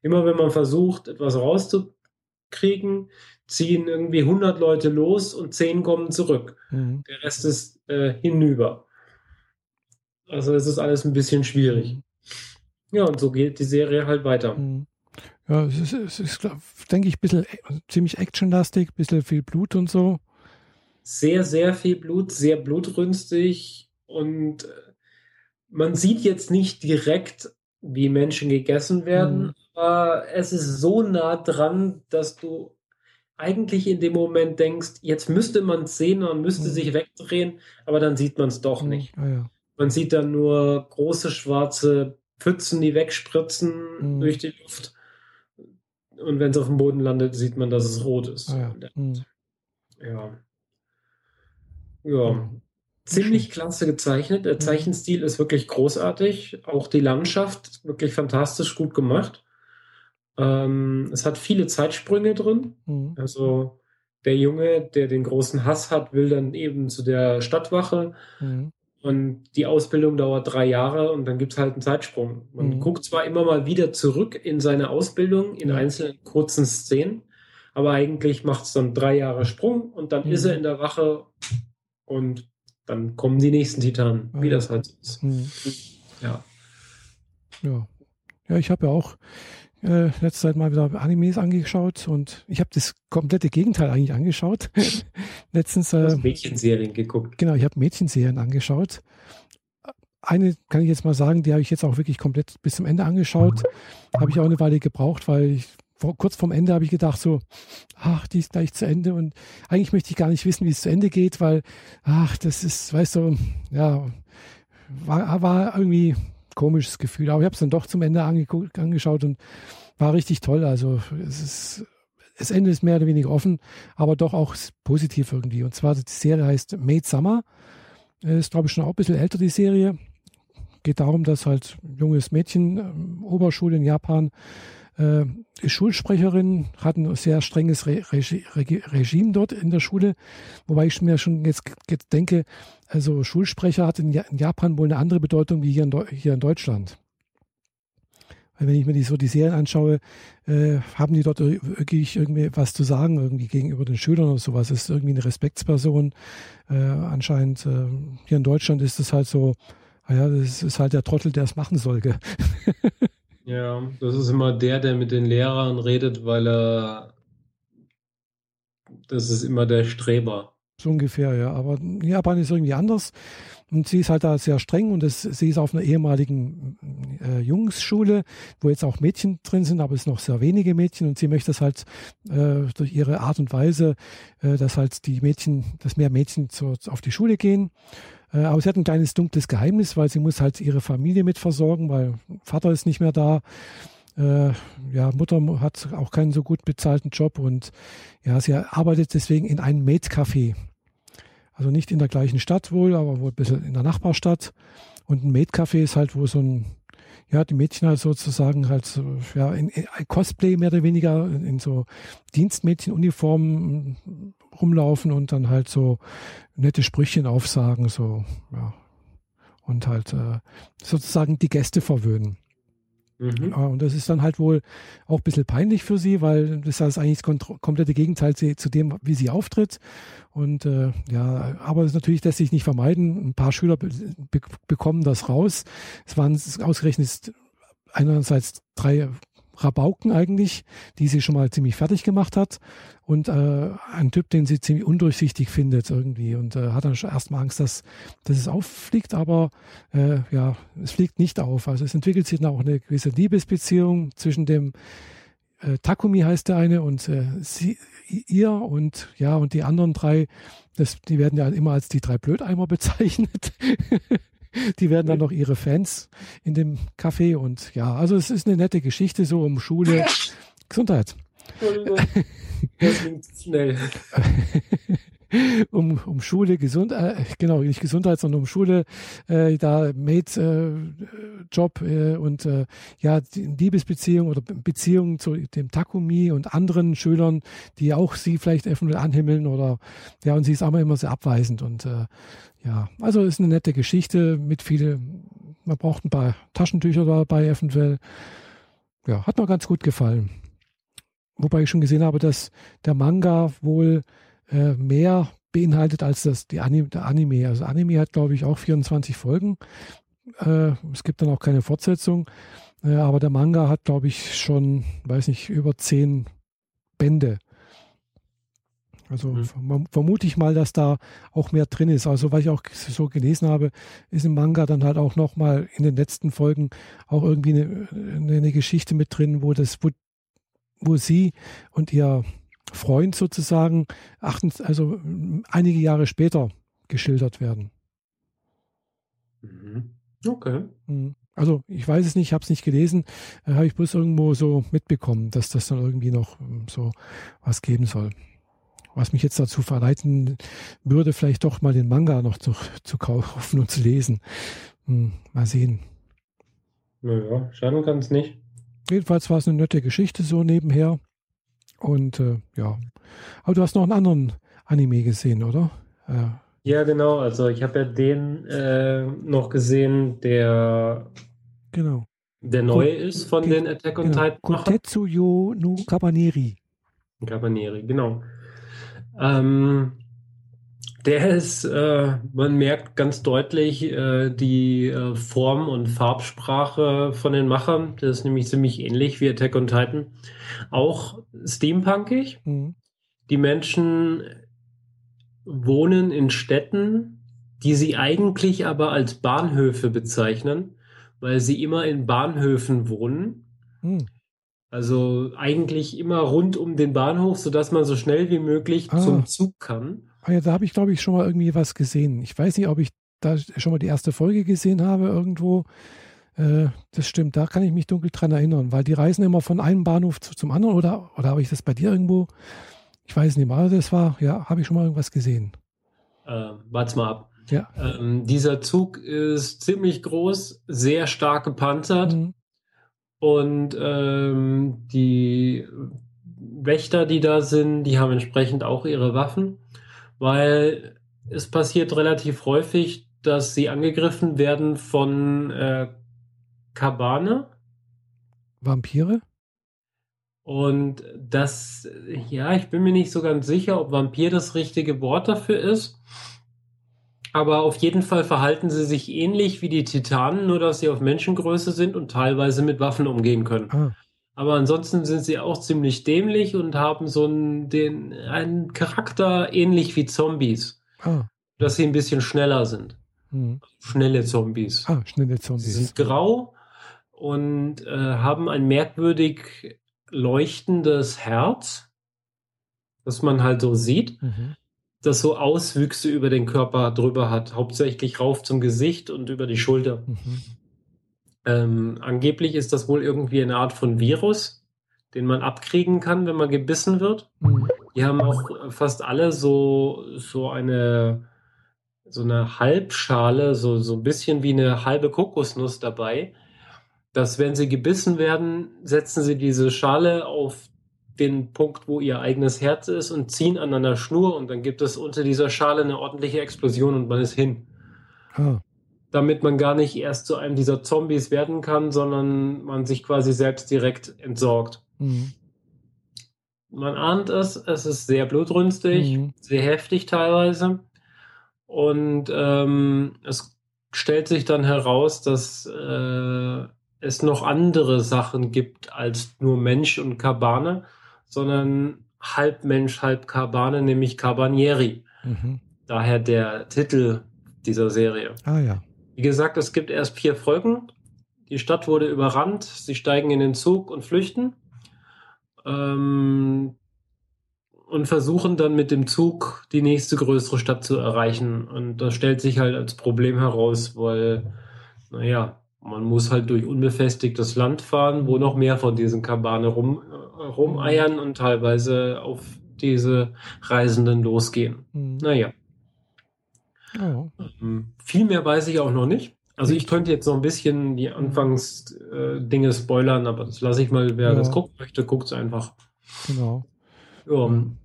Immer wenn man versucht, etwas rauszukriegen, ziehen irgendwie 100 Leute los und 10 kommen zurück. Mhm. Der Rest ist äh, hinüber. Also es ist alles ein bisschen schwierig. Ja, und so geht die Serie halt weiter. Mhm. Ja, es ist, es ist denke ich, ein bisschen äh, ziemlich actionlastig, ein bisschen viel Blut und so. Sehr, sehr viel Blut, sehr blutrünstig und äh, man sieht jetzt nicht direkt, wie Menschen gegessen werden, Mhm. aber es ist so nah dran, dass du eigentlich in dem Moment denkst, jetzt müsste man es sehen, man müsste Mhm. sich wegdrehen, aber dann sieht man es doch Mhm. nicht. Ah, ja. Man sieht dann nur große schwarze Pfützen, die wegspritzen Mhm. durch die Luft. Und wenn es auf dem Boden landet, sieht man, dass es rot ist. Ah, ja. Mhm. Ja. Ja. Ziemlich klasse gezeichnet. Der Mhm. Zeichenstil ist wirklich großartig. Auch die Landschaft wirklich fantastisch gut gemacht. Ähm, es hat viele Zeitsprünge drin. Mhm. Also der Junge, der den großen Hass hat, will dann eben zu der Stadtwache. Mhm. Und die Ausbildung dauert drei Jahre und dann gibt es halt einen Zeitsprung. Man Mhm. guckt zwar immer mal wieder zurück in seine Ausbildung, in einzelnen kurzen Szenen, aber eigentlich macht es dann drei Jahre Sprung und dann Mhm. ist er in der Wache und dann kommen die nächsten Titanen, wie das halt so ist. Mhm. Ja. Ja. Ja, ich habe ja auch äh, letzte Zeit mal wieder Animes angeschaut und ich habe das komplette Gegenteil eigentlich angeschaut. Letztens, äh, Mädchenserien geguckt. genau, ich habe Mädchenserien angeschaut eine kann ich jetzt mal sagen, die habe ich jetzt auch wirklich komplett bis zum Ende angeschaut. Habe ich auch eine Weile gebraucht, weil ich vor, kurz vorm Ende habe ich gedacht so, ach, die ist gleich zu Ende und eigentlich möchte ich gar nicht wissen, wie es zu Ende geht, weil, ach, das ist, weißt du, ja, war, war irgendwie komisches Gefühl. Aber ich habe es dann doch zum Ende angeschaut und war richtig toll. Also es ist, das Ende ist mehr oder weniger offen, aber doch auch positiv irgendwie. Und zwar die Serie heißt Made Summer. Ist, glaube ich, schon auch ein bisschen älter, die Serie. Geht darum, dass halt ein junges Mädchen, ähm, Oberschule in Japan, äh, Schulsprecherin, hat ein sehr strenges Re Regi Regime dort in der Schule, wobei ich mir schon jetzt denke, also Schulsprecher hat in, Japan wohl eine andere Bedeutung wie hier in, hier in Deutschland. Weil wenn ich mir die, so die Serien anschaue, äh, haben die dort wirklich irgendwie was zu sagen, irgendwie gegenüber den Schülern oder sowas. Ist irgendwie eine Respektsperson. Äh, anscheinend äh, hier in Deutschland ist es halt so, naja, das ist halt der Trottel, der es machen soll. Ja, das ist immer der, der mit den Lehrern redet, weil er. Das ist immer der Streber. So ungefähr, ja. Aber Japan ist irgendwie anders. Und sie ist halt da sehr streng und das, sie ist auf einer ehemaligen äh, Jungsschule, wo jetzt auch Mädchen drin sind, aber es sind noch sehr wenige Mädchen und sie möchte das halt äh, durch ihre Art und Weise, äh, dass halt die Mädchen, dass mehr Mädchen zu, auf die Schule gehen. Äh, aber sie hat ein kleines dunkles Geheimnis, weil sie muss halt ihre Familie mit versorgen, weil Vater ist nicht mehr da. Äh, ja, Mutter hat auch keinen so gut bezahlten Job und ja, sie arbeitet deswegen in einem Maid-Café. Also nicht in der gleichen Stadt wohl, aber wohl ein bisschen in der Nachbarstadt. Und ein Maid-Café ist halt, wo so ein, ja, die Mädchen halt sozusagen halt ja, in, in Cosplay mehr oder weniger, in, in so Dienstmädchenuniformen rumlaufen und dann halt so nette Sprüchchen aufsagen, so, ja. Und halt äh, sozusagen die Gäste verwöhnen. Mhm. Und das ist dann halt wohl auch ein bisschen peinlich für sie, weil das ist eigentlich das komplette Gegenteil zu dem, wie sie auftritt. Und äh, ja, aber es natürlich lässt sich nicht vermeiden. Ein paar Schüler be bekommen das raus. Es waren ausgerechnet einerseits drei Rabauken eigentlich, die sie schon mal ziemlich fertig gemacht hat und äh, ein Typ, den sie ziemlich undurchsichtig findet irgendwie und äh, hat dann schon erstmal Angst, dass, dass es auffliegt, aber äh, ja, es fliegt nicht auf. Also es entwickelt sich dann auch eine gewisse Liebesbeziehung zwischen dem äh, Takumi heißt der eine und äh, sie, ihr und ja und die anderen drei, das, die werden ja immer als die drei Blödeimer bezeichnet. die werden dann noch ihre Fans in dem Café und ja, also es ist eine nette Geschichte so um Schule. Gesundheit. Das klingt schnell. um, um Schule, gesund, äh, genau, nicht Gesundheit, sondern um Schule, äh, da Mate-Job äh, äh, und äh, ja, Liebesbeziehung oder Beziehung zu dem Takumi und anderen Schülern, die auch sie vielleicht eventuell anhimmeln oder ja, und sie ist aber immer sehr abweisend und äh, ja, also ist eine nette Geschichte mit viel, man braucht ein paar Taschentücher dabei eventuell. Ja, hat mir ganz gut gefallen. Wobei ich schon gesehen habe, dass der Manga wohl äh, mehr beinhaltet als das, die Anime, der Anime. Also Anime hat, glaube ich, auch 24 Folgen. Äh, es gibt dann auch keine Fortsetzung. Äh, aber der Manga hat, glaube ich, schon, weiß nicht, über 10 Bände. Also mhm. vermute ich mal, dass da auch mehr drin ist. Also was ich auch so gelesen habe, ist im Manga dann halt auch nochmal in den letzten Folgen auch irgendwie eine, eine Geschichte mit drin, wo das, wo, wo sie und ihr Freund sozusagen also einige Jahre später geschildert werden. Mhm. Okay. Mhm. Also ich weiß es nicht, ich habe es nicht gelesen, äh, habe ich bloß irgendwo so mitbekommen, dass das dann irgendwie noch ähm, so was geben soll was mich jetzt dazu verleiten würde, vielleicht doch mal den Manga noch zu, zu kaufen und zu lesen. Hm, mal sehen. Naja, schaden kann es nicht. Jedenfalls war es eine nette Geschichte so nebenher. Und äh, ja. Aber du hast noch einen anderen Anime gesehen, oder? Äh, ja, genau. Also ich habe ja den äh, noch gesehen, der genau. der neu ist von den Attack on genau. Titan. Kotetsu yo no Kabaneri. Kabaneri, genau. Ähm, der ist, äh, man merkt ganz deutlich äh, die äh, Form und Farbsprache von den Machern. Das ist nämlich ziemlich ähnlich wie Attack on Titan. Auch steampunkig. Mhm. Die Menschen wohnen in Städten, die sie eigentlich aber als Bahnhöfe bezeichnen, weil sie immer in Bahnhöfen wohnen. Hm. Also eigentlich immer rund um den Bahnhof, sodass man so schnell wie möglich ah. zum Zug kann. Ah ja, da habe ich, glaube ich, schon mal irgendwie was gesehen. Ich weiß nicht, ob ich da schon mal die erste Folge gesehen habe irgendwo. Äh, das stimmt, da kann ich mich dunkel dran erinnern, weil die reisen immer von einem Bahnhof zu, zum anderen oder, oder habe ich das bei dir irgendwo? Ich weiß nicht mal, das war, ja, habe ich schon mal irgendwas gesehen. Äh, warte mal ab. Ja. Ähm, dieser Zug ist ziemlich groß, sehr stark gepanzert mhm. und ähm, die Wächter, die da sind, die haben entsprechend auch ihre Waffen, weil es passiert relativ häufig, dass sie angegriffen werden von äh, Kabane. Vampire? Und das, ja, ich bin mir nicht so ganz sicher, ob Vampir das richtige Wort dafür ist. Aber auf jeden Fall verhalten sie sich ähnlich wie die Titanen, nur dass sie auf Menschengröße sind und teilweise mit Waffen umgehen können. Ah. Aber ansonsten sind sie auch ziemlich dämlich und haben so einen, den, einen Charakter ähnlich wie Zombies. Ah. Dass sie ein bisschen schneller sind. Mhm. Schnelle Zombies. Ah, schnelle Zombies. Sie sind grau und äh, haben ein merkwürdig leuchtendes Herz, das man halt so sieht, mhm. das so Auswüchse über den Körper drüber hat, hauptsächlich rauf zum Gesicht und über die Schulter. Mhm. Ähm, angeblich ist das wohl irgendwie eine Art von Virus, den man abkriegen kann, wenn man gebissen wird. Mhm. Die haben auch fast alle so, so eine, so eine Halbschale, so, so ein bisschen wie eine halbe Kokosnuss dabei, dass wenn sie gebissen werden, setzen sie diese Schale auf den Punkt, wo ihr eigenes Herz ist und ziehen an einer Schnur und dann gibt es unter dieser Schale eine ordentliche Explosion und man ist hin. Ah. Damit man gar nicht erst zu einem dieser Zombies werden kann, sondern man sich quasi selbst direkt entsorgt. Mhm. Man ahnt es, es ist sehr blutrünstig, mhm. sehr heftig teilweise. Und ähm, es stellt sich dann heraus, dass äh, es noch andere Sachen gibt als nur Mensch und Kabane, sondern halb Mensch, halb Kabane, nämlich Cabanieri. Mhm. Daher der Titel dieser Serie. Ah ja. Wie gesagt, es gibt erst vier Folgen. Die Stadt wurde überrannt, sie steigen in den Zug und flüchten. Ähm, und versuchen dann mit dem Zug die nächste größere Stadt zu erreichen. Und das stellt sich halt als Problem heraus, weil, naja, man muss halt durch unbefestigtes Land fahren, wo noch mehr von diesen Kabane rum, äh, rumeiern und teilweise auf diese Reisenden losgehen. Mhm. Naja. Oh. Ähm, viel mehr weiß ich auch noch nicht. Also ich könnte jetzt noch ein bisschen die Anfangsdinge äh, spoilern, aber das lasse ich mal, wer ja. das gucken möchte, guckt es einfach. Genau. Ja, mhm.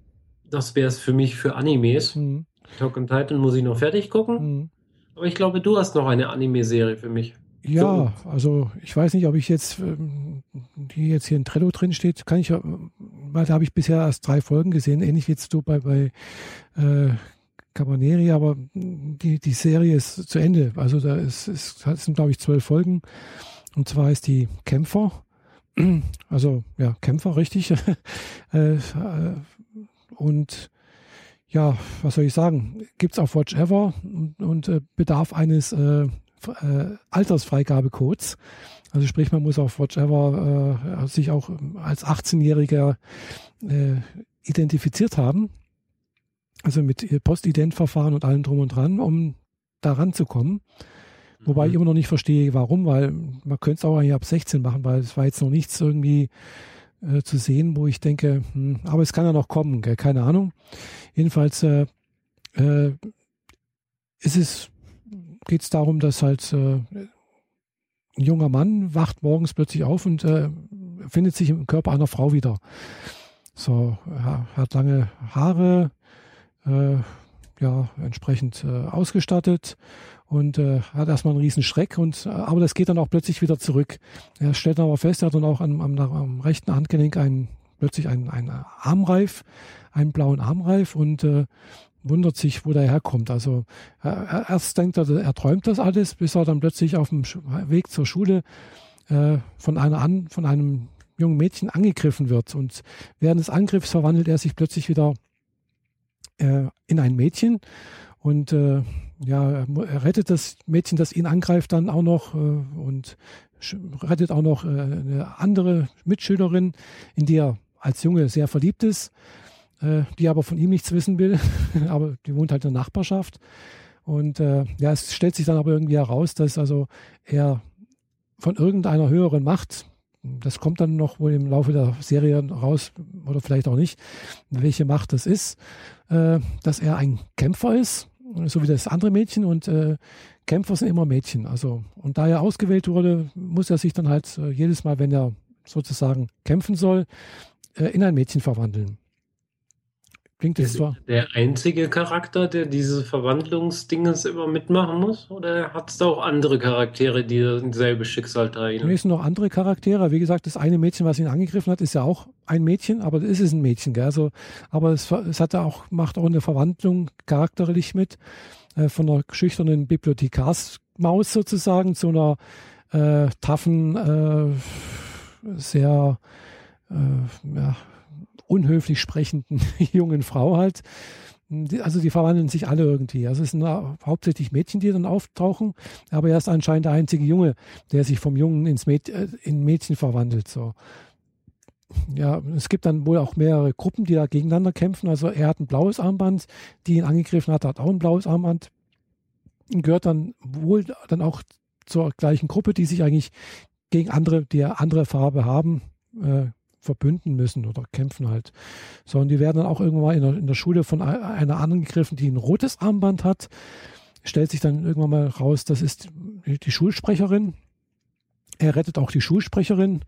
Das wäre es für mich für Animes. Mhm. Talk on Titan muss ich noch fertig gucken. Mhm. Aber ich glaube, du hast noch eine Anime-Serie für mich. Ja, also ich weiß nicht, ob ich jetzt, ähm, die jetzt hier in Trello drin steht, kann ich, weil da habe ich bisher erst drei Folgen gesehen, ähnlich wie jetzt du bei, bei äh, Cabaneri, aber die, die Serie ist zu Ende. Also da ist, ist, sind, glaube ich, zwölf Folgen. Und zwar ist die Kämpfer. Also ja, Kämpfer, richtig. Äh, äh, und ja, was soll ich sagen? Gibt es auf Watch Ever und, und äh, bedarf eines äh, äh, Altersfreigabecodes. Also sprich, man muss auf Watchever äh, sich auch als 18-Jähriger äh, identifiziert haben. Also mit Postident-Verfahren und allem drum und dran, um da ranzukommen. Wobei mhm. ich immer noch nicht verstehe, warum, weil man könnte es auch eigentlich ab 16 machen, weil es war jetzt noch nichts irgendwie äh, zu sehen, wo ich denke, hm, aber es kann ja noch kommen, gell? keine Ahnung. Jedenfalls äh, äh, ist es geht es darum, dass halt äh, ein junger Mann wacht morgens plötzlich auf und äh, findet sich im Körper einer Frau wieder. So, er hat lange Haare, ja, entsprechend äh, ausgestattet und äh, hat erstmal einen riesen Schreck und äh, aber das geht dann auch plötzlich wieder zurück. Er stellt dann aber fest, er hat dann auch am, am, am rechten Handgelenk einen, plötzlich einen, einen Armreif, einen blauen Armreif und äh, wundert sich, wo der herkommt. Also er, erst denkt er, er träumt das alles, bis er dann plötzlich auf dem Weg zur Schule äh, von, einer an, von einem jungen Mädchen angegriffen wird. Und während des Angriffs verwandelt er sich plötzlich wieder äh, in ein Mädchen. Und äh, ja, er rettet das Mädchen, das ihn angreift, dann auch noch äh, und rettet auch noch äh, eine andere Mitschülerin, in die er als Junge sehr verliebt ist, äh, die aber von ihm nichts wissen will, aber die wohnt halt in der Nachbarschaft. Und äh, ja, es stellt sich dann aber irgendwie heraus, dass also er von irgendeiner höheren Macht, das kommt dann noch wohl im Laufe der Serie raus oder vielleicht auch nicht, welche Macht das ist, äh, dass er ein Kämpfer ist, so wie das andere Mädchen und äh, Kämpfer sind immer Mädchen. Also und da er ausgewählt wurde, muss er sich dann halt äh, jedes Mal, wenn er sozusagen kämpfen soll, äh, in ein Mädchen verwandeln. Klingt das zwar. Der einzige Charakter, der diese Verwandlungsdinges immer mitmachen muss? Oder hat es da auch andere Charaktere, die dasselbe Schicksal teilen? Nee, es sind noch andere Charaktere. Wie gesagt, das eine Mädchen, was ihn angegriffen hat, ist ja auch ein Mädchen, aber es ist ein Mädchen. Gell? Also, aber es, es hat auch, macht auch eine Verwandlung charakterlich mit. Äh, von einer schüchternen Bibliothekarsmaus sozusagen zu einer äh, taffen, äh, sehr äh, ja, unhöflich sprechenden jungen Frau halt. Also die verwandeln sich alle irgendwie. Also es sind hauptsächlich Mädchen, die dann auftauchen, aber er ist anscheinend der einzige Junge, der sich vom Jungen ins Mäd äh, in Mädchen verwandelt. So. Ja, es gibt dann wohl auch mehrere Gruppen, die da gegeneinander kämpfen. Also er hat ein blaues Armband, die ihn angegriffen hat, hat auch ein blaues Armband. Gehört dann wohl dann auch zur gleichen Gruppe, die sich eigentlich gegen andere, die andere Farbe haben, äh, verbünden müssen oder kämpfen halt. So, und die werden dann auch irgendwann mal in der, in der Schule von einer angegriffen, die ein rotes Armband hat. Stellt sich dann irgendwann mal raus, das ist die Schulsprecherin. Er rettet auch die Schulsprecherin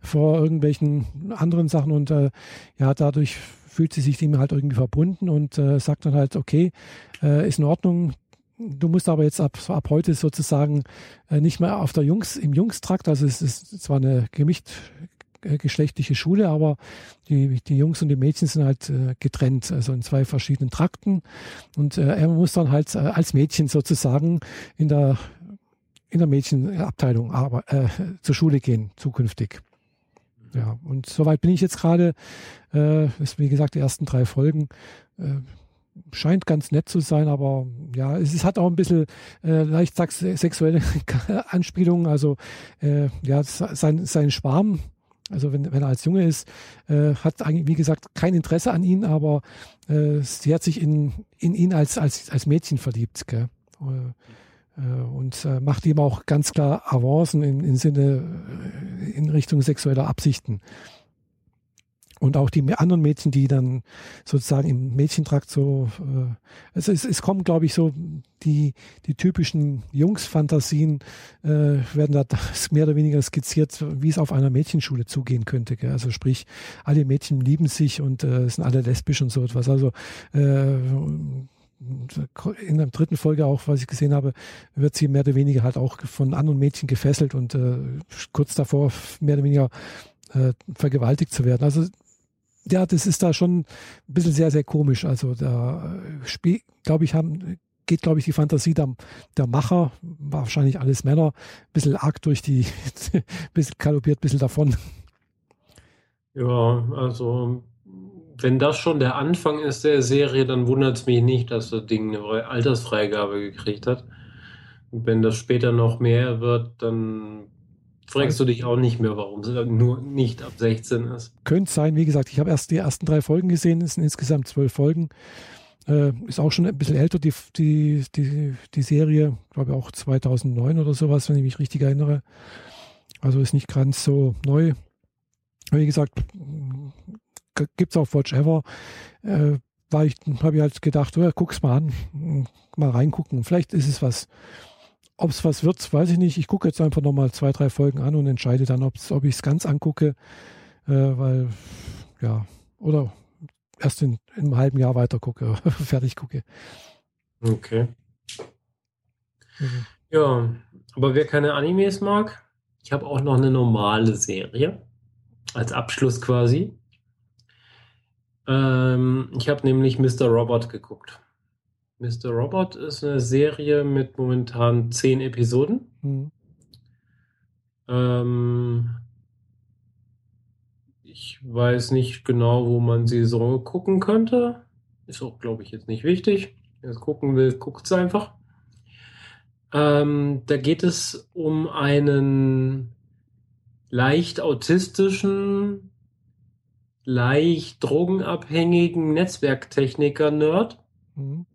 vor irgendwelchen anderen Sachen und äh, ja, dadurch fühlt sie sich ihm halt irgendwie verbunden und äh, sagt dann halt, okay, äh, ist in Ordnung, Du musst aber jetzt ab, ab heute sozusagen äh, nicht mehr auf der Jungs, im Jungstrakt, also es ist zwar eine gemischt, äh, geschlechtliche Schule, aber die, die Jungs und die Mädchen sind halt äh, getrennt, also in zwei verschiedenen Trakten. Und äh, er muss dann halt äh, als Mädchen sozusagen in der, in der Mädchenabteilung aber, äh, zur Schule gehen, zukünftig. Ja, und soweit bin ich jetzt gerade. Äh, ist wie gesagt die ersten drei Folgen. Äh, scheint ganz nett zu sein, aber ja, es, es hat auch ein bisschen äh, leicht sexuelle Anspielungen. Also äh, ja, sein, sein Schwarm also wenn, wenn er als Junge ist, äh, hat eigentlich, wie gesagt, kein Interesse an ihn, aber äh, sie hat sich in, in ihn als, als, als Mädchen verliebt. Gell? Äh, äh und äh, macht ihm auch ganz klar Avancen im, im Sinne äh, in Richtung sexueller Absichten. Und auch die anderen Mädchen, die dann sozusagen im Mädchentrakt so, äh, also es, es kommen, glaube ich, so die, die typischen Jungsfantasien äh, werden da mehr oder weniger skizziert, wie es auf einer Mädchenschule zugehen könnte. Gell? Also sprich, alle Mädchen lieben sich und äh, sind alle lesbisch und so etwas. Also äh, in der dritten Folge auch, was ich gesehen habe, wird sie mehr oder weniger halt auch von anderen Mädchen gefesselt und äh, kurz davor mehr oder weniger äh, vergewaltigt zu werden. Also ja, das ist da schon ein bisschen sehr, sehr komisch. Also da äh, glaube ich, haben, geht, glaube ich, die Fantasie der, der Macher, wahrscheinlich alles Männer, ein bisschen arg durch die, ein bisschen kalopiert, ein bisschen davon. Ja, also wenn das schon der Anfang ist der Serie, dann wundert es mich nicht, dass das Ding eine Altersfreigabe gekriegt hat. Wenn das später noch mehr wird, dann fragst du dich auch nicht mehr, warum es nur nicht ab 16 ist. Könnte sein, wie gesagt, ich habe erst die ersten drei Folgen gesehen, es sind insgesamt zwölf Folgen. Äh, ist auch schon ein bisschen älter, die, die, die, die Serie, glaube auch 2009 oder sowas, wenn ich mich richtig erinnere. Also ist nicht ganz so neu. Wie gesagt, gibt es auf Watch Ever. Äh, ich, habe ich halt gedacht, oh, guck's mal an, mal reingucken. Vielleicht ist es was. Ob es was wird, weiß ich nicht. Ich gucke jetzt einfach nochmal zwei, drei Folgen an und entscheide dann, ob ich es ganz angucke. Äh, weil, ja, oder erst in, in einem halben Jahr weiter gucke, fertig gucke. Okay. Mhm. Ja, aber wer keine Animes mag, ich habe auch noch eine normale Serie. Als Abschluss quasi. Ähm, ich habe nämlich Mr. Robot geguckt. Mr. Robot ist eine Serie mit momentan zehn Episoden. Mhm. Ähm, ich weiß nicht genau, wo man sie so gucken könnte. Ist auch, glaube ich, jetzt nicht wichtig. Wer es gucken will, guckt es einfach. Ähm, da geht es um einen leicht autistischen, leicht drogenabhängigen Netzwerktechniker-Nerd. Mhm.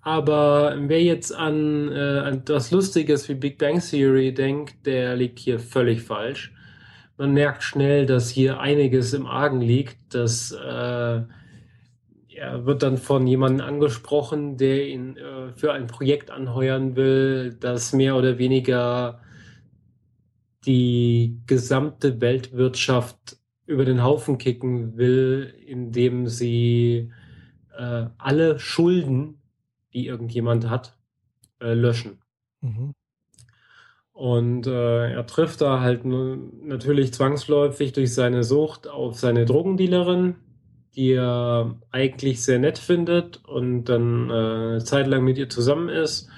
Aber wer jetzt an, äh, das Lustiges wie Big Bang Theory denkt, der liegt hier völlig falsch. Man merkt schnell, dass hier einiges im Argen liegt. Dass äh, er wird dann von jemandem angesprochen, der ihn äh, für ein Projekt anheuern will, das mehr oder weniger die gesamte Weltwirtschaft über den Haufen kicken will, indem sie äh, alle Schulden, die irgendjemand hat, äh, löschen. Mhm. Und äh, er trifft da halt natürlich zwangsläufig durch seine Sucht auf seine Drogendealerin, die er eigentlich sehr nett findet und dann äh, eine Zeit lang mit ihr zusammen ist.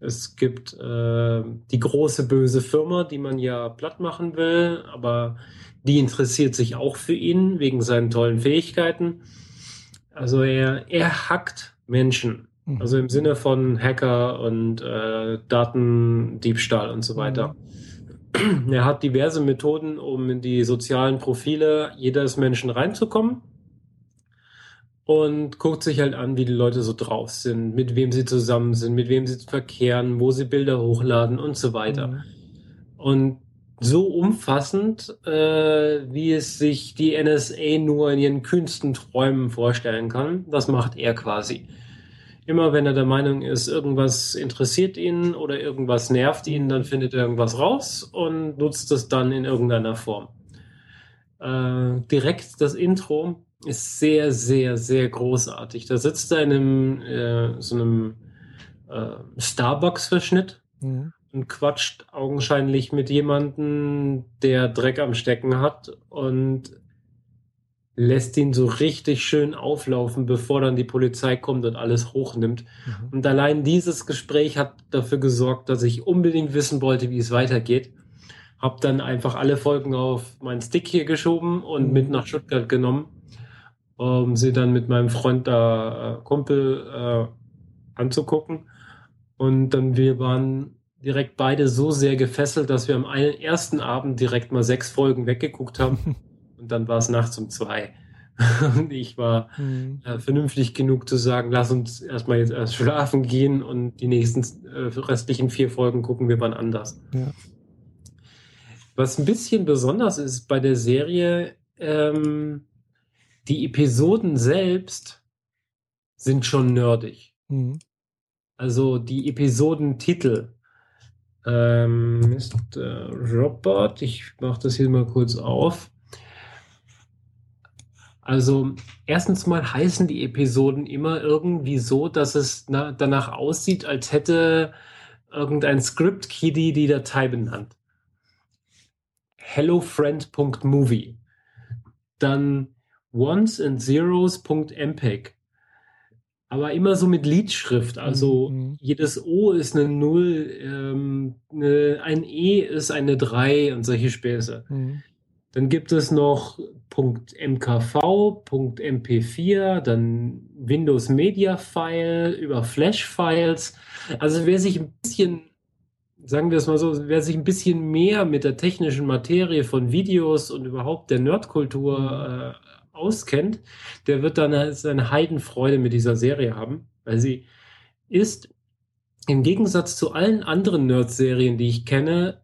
Es gibt äh, die große böse Firma, die man ja platt machen will, aber die interessiert sich auch für ihn wegen seinen tollen Fähigkeiten. Also er, er hackt Menschen. Mhm. Also im Sinne von Hacker und äh, Datendiebstahl und so weiter. Mhm. Er hat diverse Methoden, um in die sozialen Profile jedes Menschen reinzukommen und guckt sich halt an, wie die Leute so drauf sind, mit wem sie zusammen sind, mit wem sie verkehren, wo sie Bilder hochladen und so weiter. Mhm. Und so umfassend, äh, wie es sich die NSA nur in ihren kühnsten Träumen vorstellen kann, das macht er quasi. Immer wenn er der Meinung ist, irgendwas interessiert ihn oder irgendwas nervt ihn, dann findet er irgendwas raus und nutzt es dann in irgendeiner Form. Äh, direkt das Intro ist sehr, sehr, sehr großartig. Da sitzt er in einem, äh, so einem äh, Starbucks-Verschnitt mhm. und quatscht augenscheinlich mit jemandem, der Dreck am Stecken hat und lässt ihn so richtig schön auflaufen, bevor dann die Polizei kommt und alles hochnimmt. Mhm. Und allein dieses Gespräch hat dafür gesorgt, dass ich unbedingt wissen wollte, wie es weitergeht. Hab dann einfach alle Folgen auf meinen Stick hier geschoben und mhm. mit nach Stuttgart genommen um sie dann mit meinem Freund da äh, Kumpel äh, anzugucken. Und dann wir waren direkt beide so sehr gefesselt, dass wir am einen, ersten Abend direkt mal sechs Folgen weggeguckt haben. Und dann war es nachts um zwei. und ich war mhm. äh, vernünftig genug zu sagen, lass uns erstmal jetzt erst schlafen gehen und die nächsten äh, restlichen vier Folgen gucken wir wann anders. Ja. Was ein bisschen besonders ist bei der Serie, ähm, die Episoden selbst sind schon nerdig. Mhm. Also die Episodentitel. Ähm, Mr. Robot, ich mache das hier mal kurz auf. Also erstens mal heißen die Episoden immer irgendwie so, dass es na, danach aussieht, als hätte irgendein Script-Kiddie die Datei benannt. HelloFriend.movie. Dann Ones and Zeros.mpeg. Aber immer so mit Liedschrift. Also mhm. jedes O ist eine Null, ähm, eine, ein E ist eine 3 und solche Späße. Mhm. Dann gibt es noch .mkv, .mp4, dann Windows Media File über Flash Files. Also wer sich ein bisschen, sagen wir es mal so, wer sich ein bisschen mehr mit der technischen Materie von Videos und überhaupt der Nerdkultur äh, auskennt, der wird dann seine Heidenfreude mit dieser Serie haben, weil sie ist im Gegensatz zu allen anderen Nerd-Serien, die ich kenne,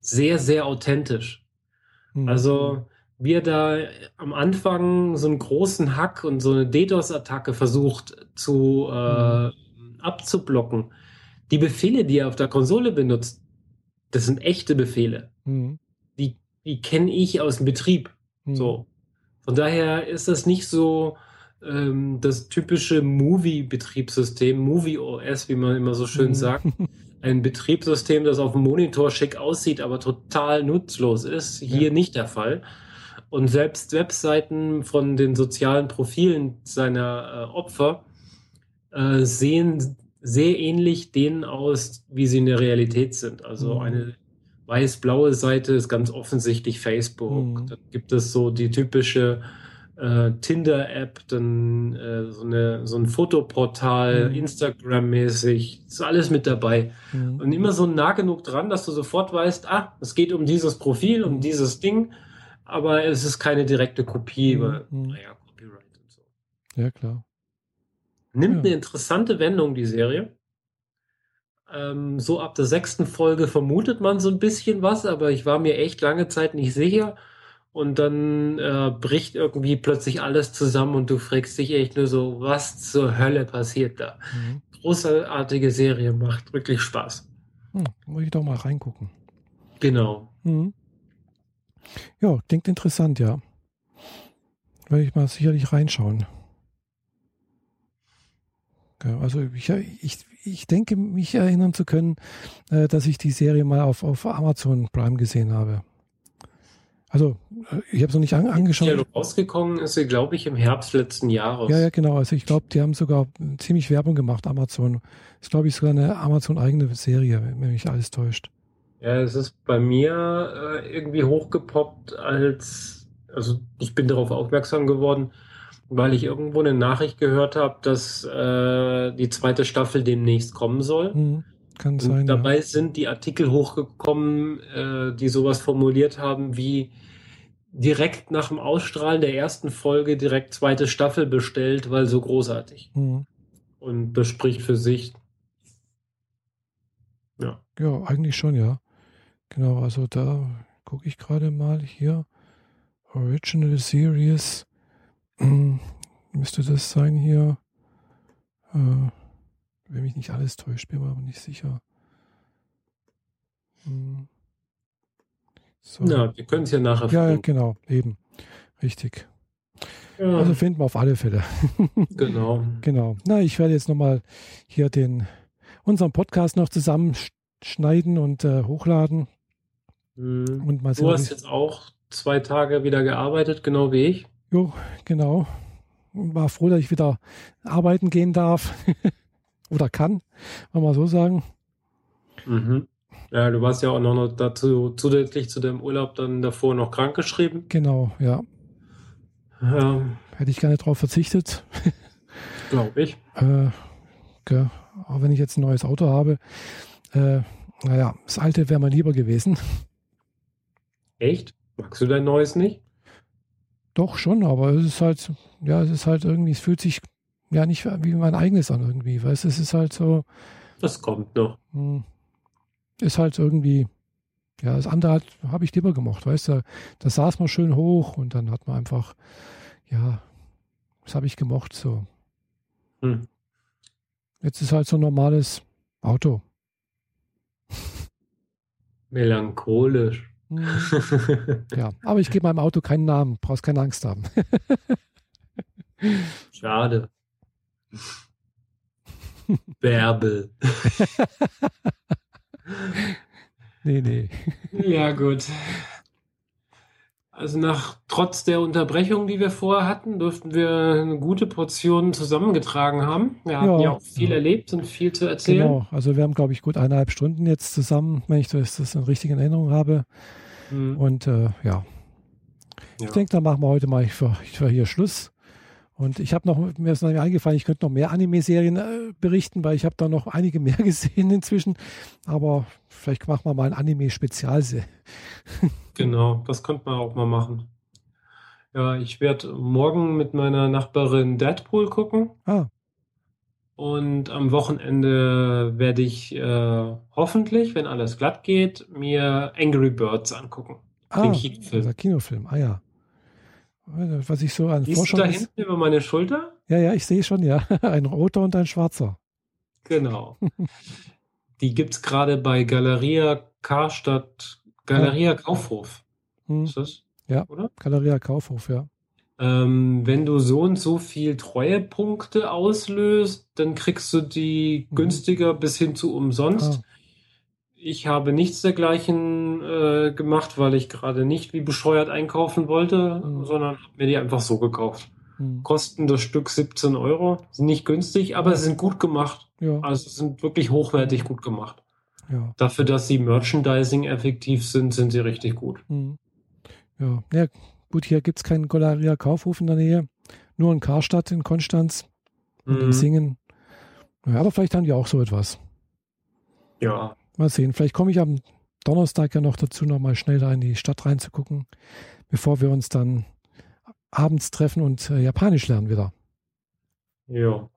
sehr, sehr authentisch. Mhm. Also, wie er da am Anfang so einen großen Hack und so eine DDoS-Attacke versucht zu äh, mhm. abzublocken. Die Befehle, die er auf der Konsole benutzt, das sind echte Befehle. Mhm. Die, die kenne ich aus dem Betrieb. Mhm. So. Von daher ist das nicht so ähm, das typische Movie-Betriebssystem, Movie-OS, wie man immer so schön mhm. sagt. Ein Betriebssystem, das auf dem Monitor schick aussieht, aber total nutzlos ist. Hier ja. nicht der Fall. Und selbst Webseiten von den sozialen Profilen seiner äh, Opfer äh, sehen sehr ähnlich denen aus, wie sie in der Realität sind. Also mhm. eine weiß-blaue Seite ist ganz offensichtlich Facebook. Mhm. Dann gibt es so die typische äh, Tinder-App, dann äh, so, eine, so ein Fotoportal, Mhm. Instagram-mäßig, ist alles mit dabei. Mhm. Und immer so nah genug dran, dass du sofort weißt, ah, es geht um dieses Profil, um Mhm. dieses Ding, aber es ist keine direkte Kopie, Mhm. weil, Mhm. naja, Copyright und so. Ja, klar. Nimmt Ja. eine interessante Wendung, die Serie. Ähm, so ab der sechsten Folge vermutet man so ein bisschen was, aber ich war mir echt lange Zeit nicht sicher. Und dann äh, bricht irgendwie plötzlich alles zusammen und du fragst dich echt nur so, was zur Hölle passiert da? Mhm. Großartige Serie, macht wirklich Spaß. Hm, muss ich doch mal reingucken. Genau. Mhm. Ja, klingt interessant, ja. Werde ich mal sicherlich reinschauen. Ja, also ich, ich, ich denke, mich erinnern zu können, äh, dass ich die Serie mal auf, auf Amazon Prime gesehen habe. Also, äh, ich habe es noch nicht an, Ja, angeschaut. rausgekommen ist sie, glaube ich, im Herbst letzten Jahres. Ja, ja, genau. Also ich glaube, die haben sogar ziemlich Werbung gemacht, Amazon. ist, glaube ich, sogar eine Amazon-eigene Serie, wenn mich alles täuscht. Ja, es ist bei mir äh, irgendwie hochgepoppt als, also ich bin darauf aufmerksam geworden, weil ich irgendwo eine Nachricht gehört habe, dass äh, die zweite Staffel demnächst kommen soll. Hm, kann Und sein. dabei sind die Artikel hochgekommen, äh, die sowas formuliert haben wie direkt nach dem Ausstrahlen der ersten Folge direkt zweite Staffel bestellt, weil so großartig. Ja. Hm. Und das spricht für sich. Ja. Ja, eigentlich schon, ja. Genau, also da gucke ich gerade mal hier. Original Series. Müsste das sein hier? Äh, wenn mich nicht alles täuscht, bin mir aber nicht sicher. Hm. So. Ja, wir können es ja nachher ja, finden. genau, eben. Richtig. Ja, Also finden wir auf alle Fälle. genau. Genau. Na, ich werde jetzt nochmal hier den unseren Podcast noch zusammenschneiden und äh, hochladen Mhm. und mal Du hast jetzt auch zwei Tage wieder gearbeitet, genau wie ich. Jo, genau. War froh, dass ich wieder arbeiten gehen darf. Oder kann, wenn wir so sagen. Mhm. Ja, du warst ja auch noch dazu zusätzlich zu deinem Urlaub dann davor noch krankgeschrieben. Genau, ja. Ja, Hätte ich gerne drauf verzichtet. glaube ich. Äh, gell, auch wenn ich jetzt ein neues Auto habe. Äh, naja, das alte wäre mal lieber gewesen. Echt? Magst du dein neues nicht? Doch schon, aber es ist halt, ja, es ist halt irgendwie, es fühlt sich ja nicht wie mein eigenes an irgendwie. Weißt du, es ist halt so, Das kommt noch. hm, ist halt irgendwie, ja, das andere habe ich lieber gemacht, weißt du, da saß man schön hoch und dann hat man einfach, ja, das habe ich gemocht so. Hm. Jetzt ist halt so ein normales Auto. Melancholisch. Hm, ja, aber ich gebe meinem Auto keinen Namen, brauchst keine Angst haben. Schade. Bärbel. nee, nee. Ja, gut. Also nach trotz der Unterbrechung, die wir vorher hatten, dürften wir eine gute Portion zusammengetragen haben. Wir hatten Ja. ja auch viel Ja. erlebt und viel zu erzählen. Genau, also wir haben, glaube ich, gut eineinhalb Stunden jetzt zusammen, wenn ich das, das in richtigen Erinnerung habe. Mhm. Und äh, ja, ich Ja. denke, da machen wir heute mal für, für hier Schluss. Und ich habe noch, mir ist noch eingefallen, ich könnte noch mehr Anime-Serien äh, berichten, weil ich habe da noch einige mehr gesehen inzwischen. Aber vielleicht machen wir mal ein Anime-Spezial. Genau, das könnte man auch mal machen. Ja, ich werde morgen mit meiner Nachbarin Deadpool gucken Ah, und am Wochenende werde ich äh, hoffentlich, wenn alles glatt geht, mir Angry Birds angucken. ah Den Kinofilm. Kinofilm. Ah ja. Was ich so an Siehst du Forschung da ist. hinten über meine Schulter? Ja, ja, ich sehe schon, ja. Ein roter und ein schwarzer. Genau. Die gibt es gerade bei Galeria Karstadt, Galeria Kaufhof. Hm. Ist das? Ja. Oder? Galeria Kaufhof, ja. Ähm, wenn du so und so viel Treuepunkte auslöst, dann kriegst du die Mhm. günstiger bis hin zu umsonst. Ah, Ich habe nichts dergleichen äh, gemacht, weil ich gerade nicht wie bescheuert einkaufen wollte, Mhm. sondern habe mir die einfach so gekauft. hm. Kosten das Stück 17 Euro. Sind nicht günstig, aber sie sind gut gemacht. Ja, Also sind wirklich hochwertig gut gemacht. ja. Dafür, dass sie Merchandising effektiv sind, sind sie richtig gut. Hm. Ja, ja, Gut, hier gibt es keinen Galeria Kaufhof in der Nähe, nur in Karstadt in Konstanz und in Mhm. Singen. Ja, aber vielleicht haben die auch so etwas. Ja, Mal sehen. Vielleicht komme ich am Donnerstag ja noch dazu, noch mal schnell da in die Stadt reinzugucken, bevor wir uns dann abends treffen und äh, Japanisch lernen wieder. ja.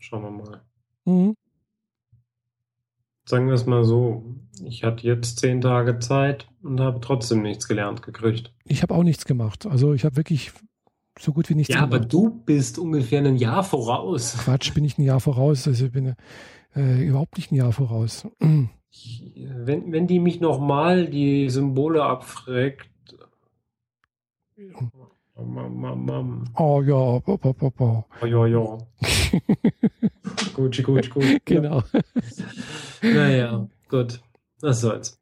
Schauen wir mal. Mhm. Sagen wir es mal so. Ich hatte jetzt zehn Tage Zeit und habe trotzdem nichts gelernt gekriegt. Ich habe auch nichts gemacht. Also ich habe wirklich so gut wie nichts Ja, aber gemacht. du bist ungefähr ein Jahr voraus. Quatsch, bin ich ein Jahr voraus. Also ich bin äh, überhaupt nicht ein Jahr voraus. Ich, wenn, wenn die mich nochmal die Symbole abfragt. Mam, mam, mam. Oh ja, bo, bo, bo, bo. Oh, ja, ja. Gut, gut, gut. genau. Naja, gut. Was soll's.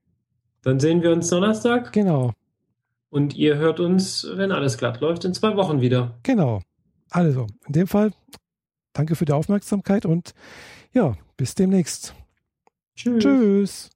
Dann sehen wir uns Donnerstag Genau, und ihr hört uns, wenn alles glatt läuft, in zwei Wochen wieder. genau. Also, in dem Fall, danke für die Aufmerksamkeit und ja, bis demnächst. Tschüss. Tschüss.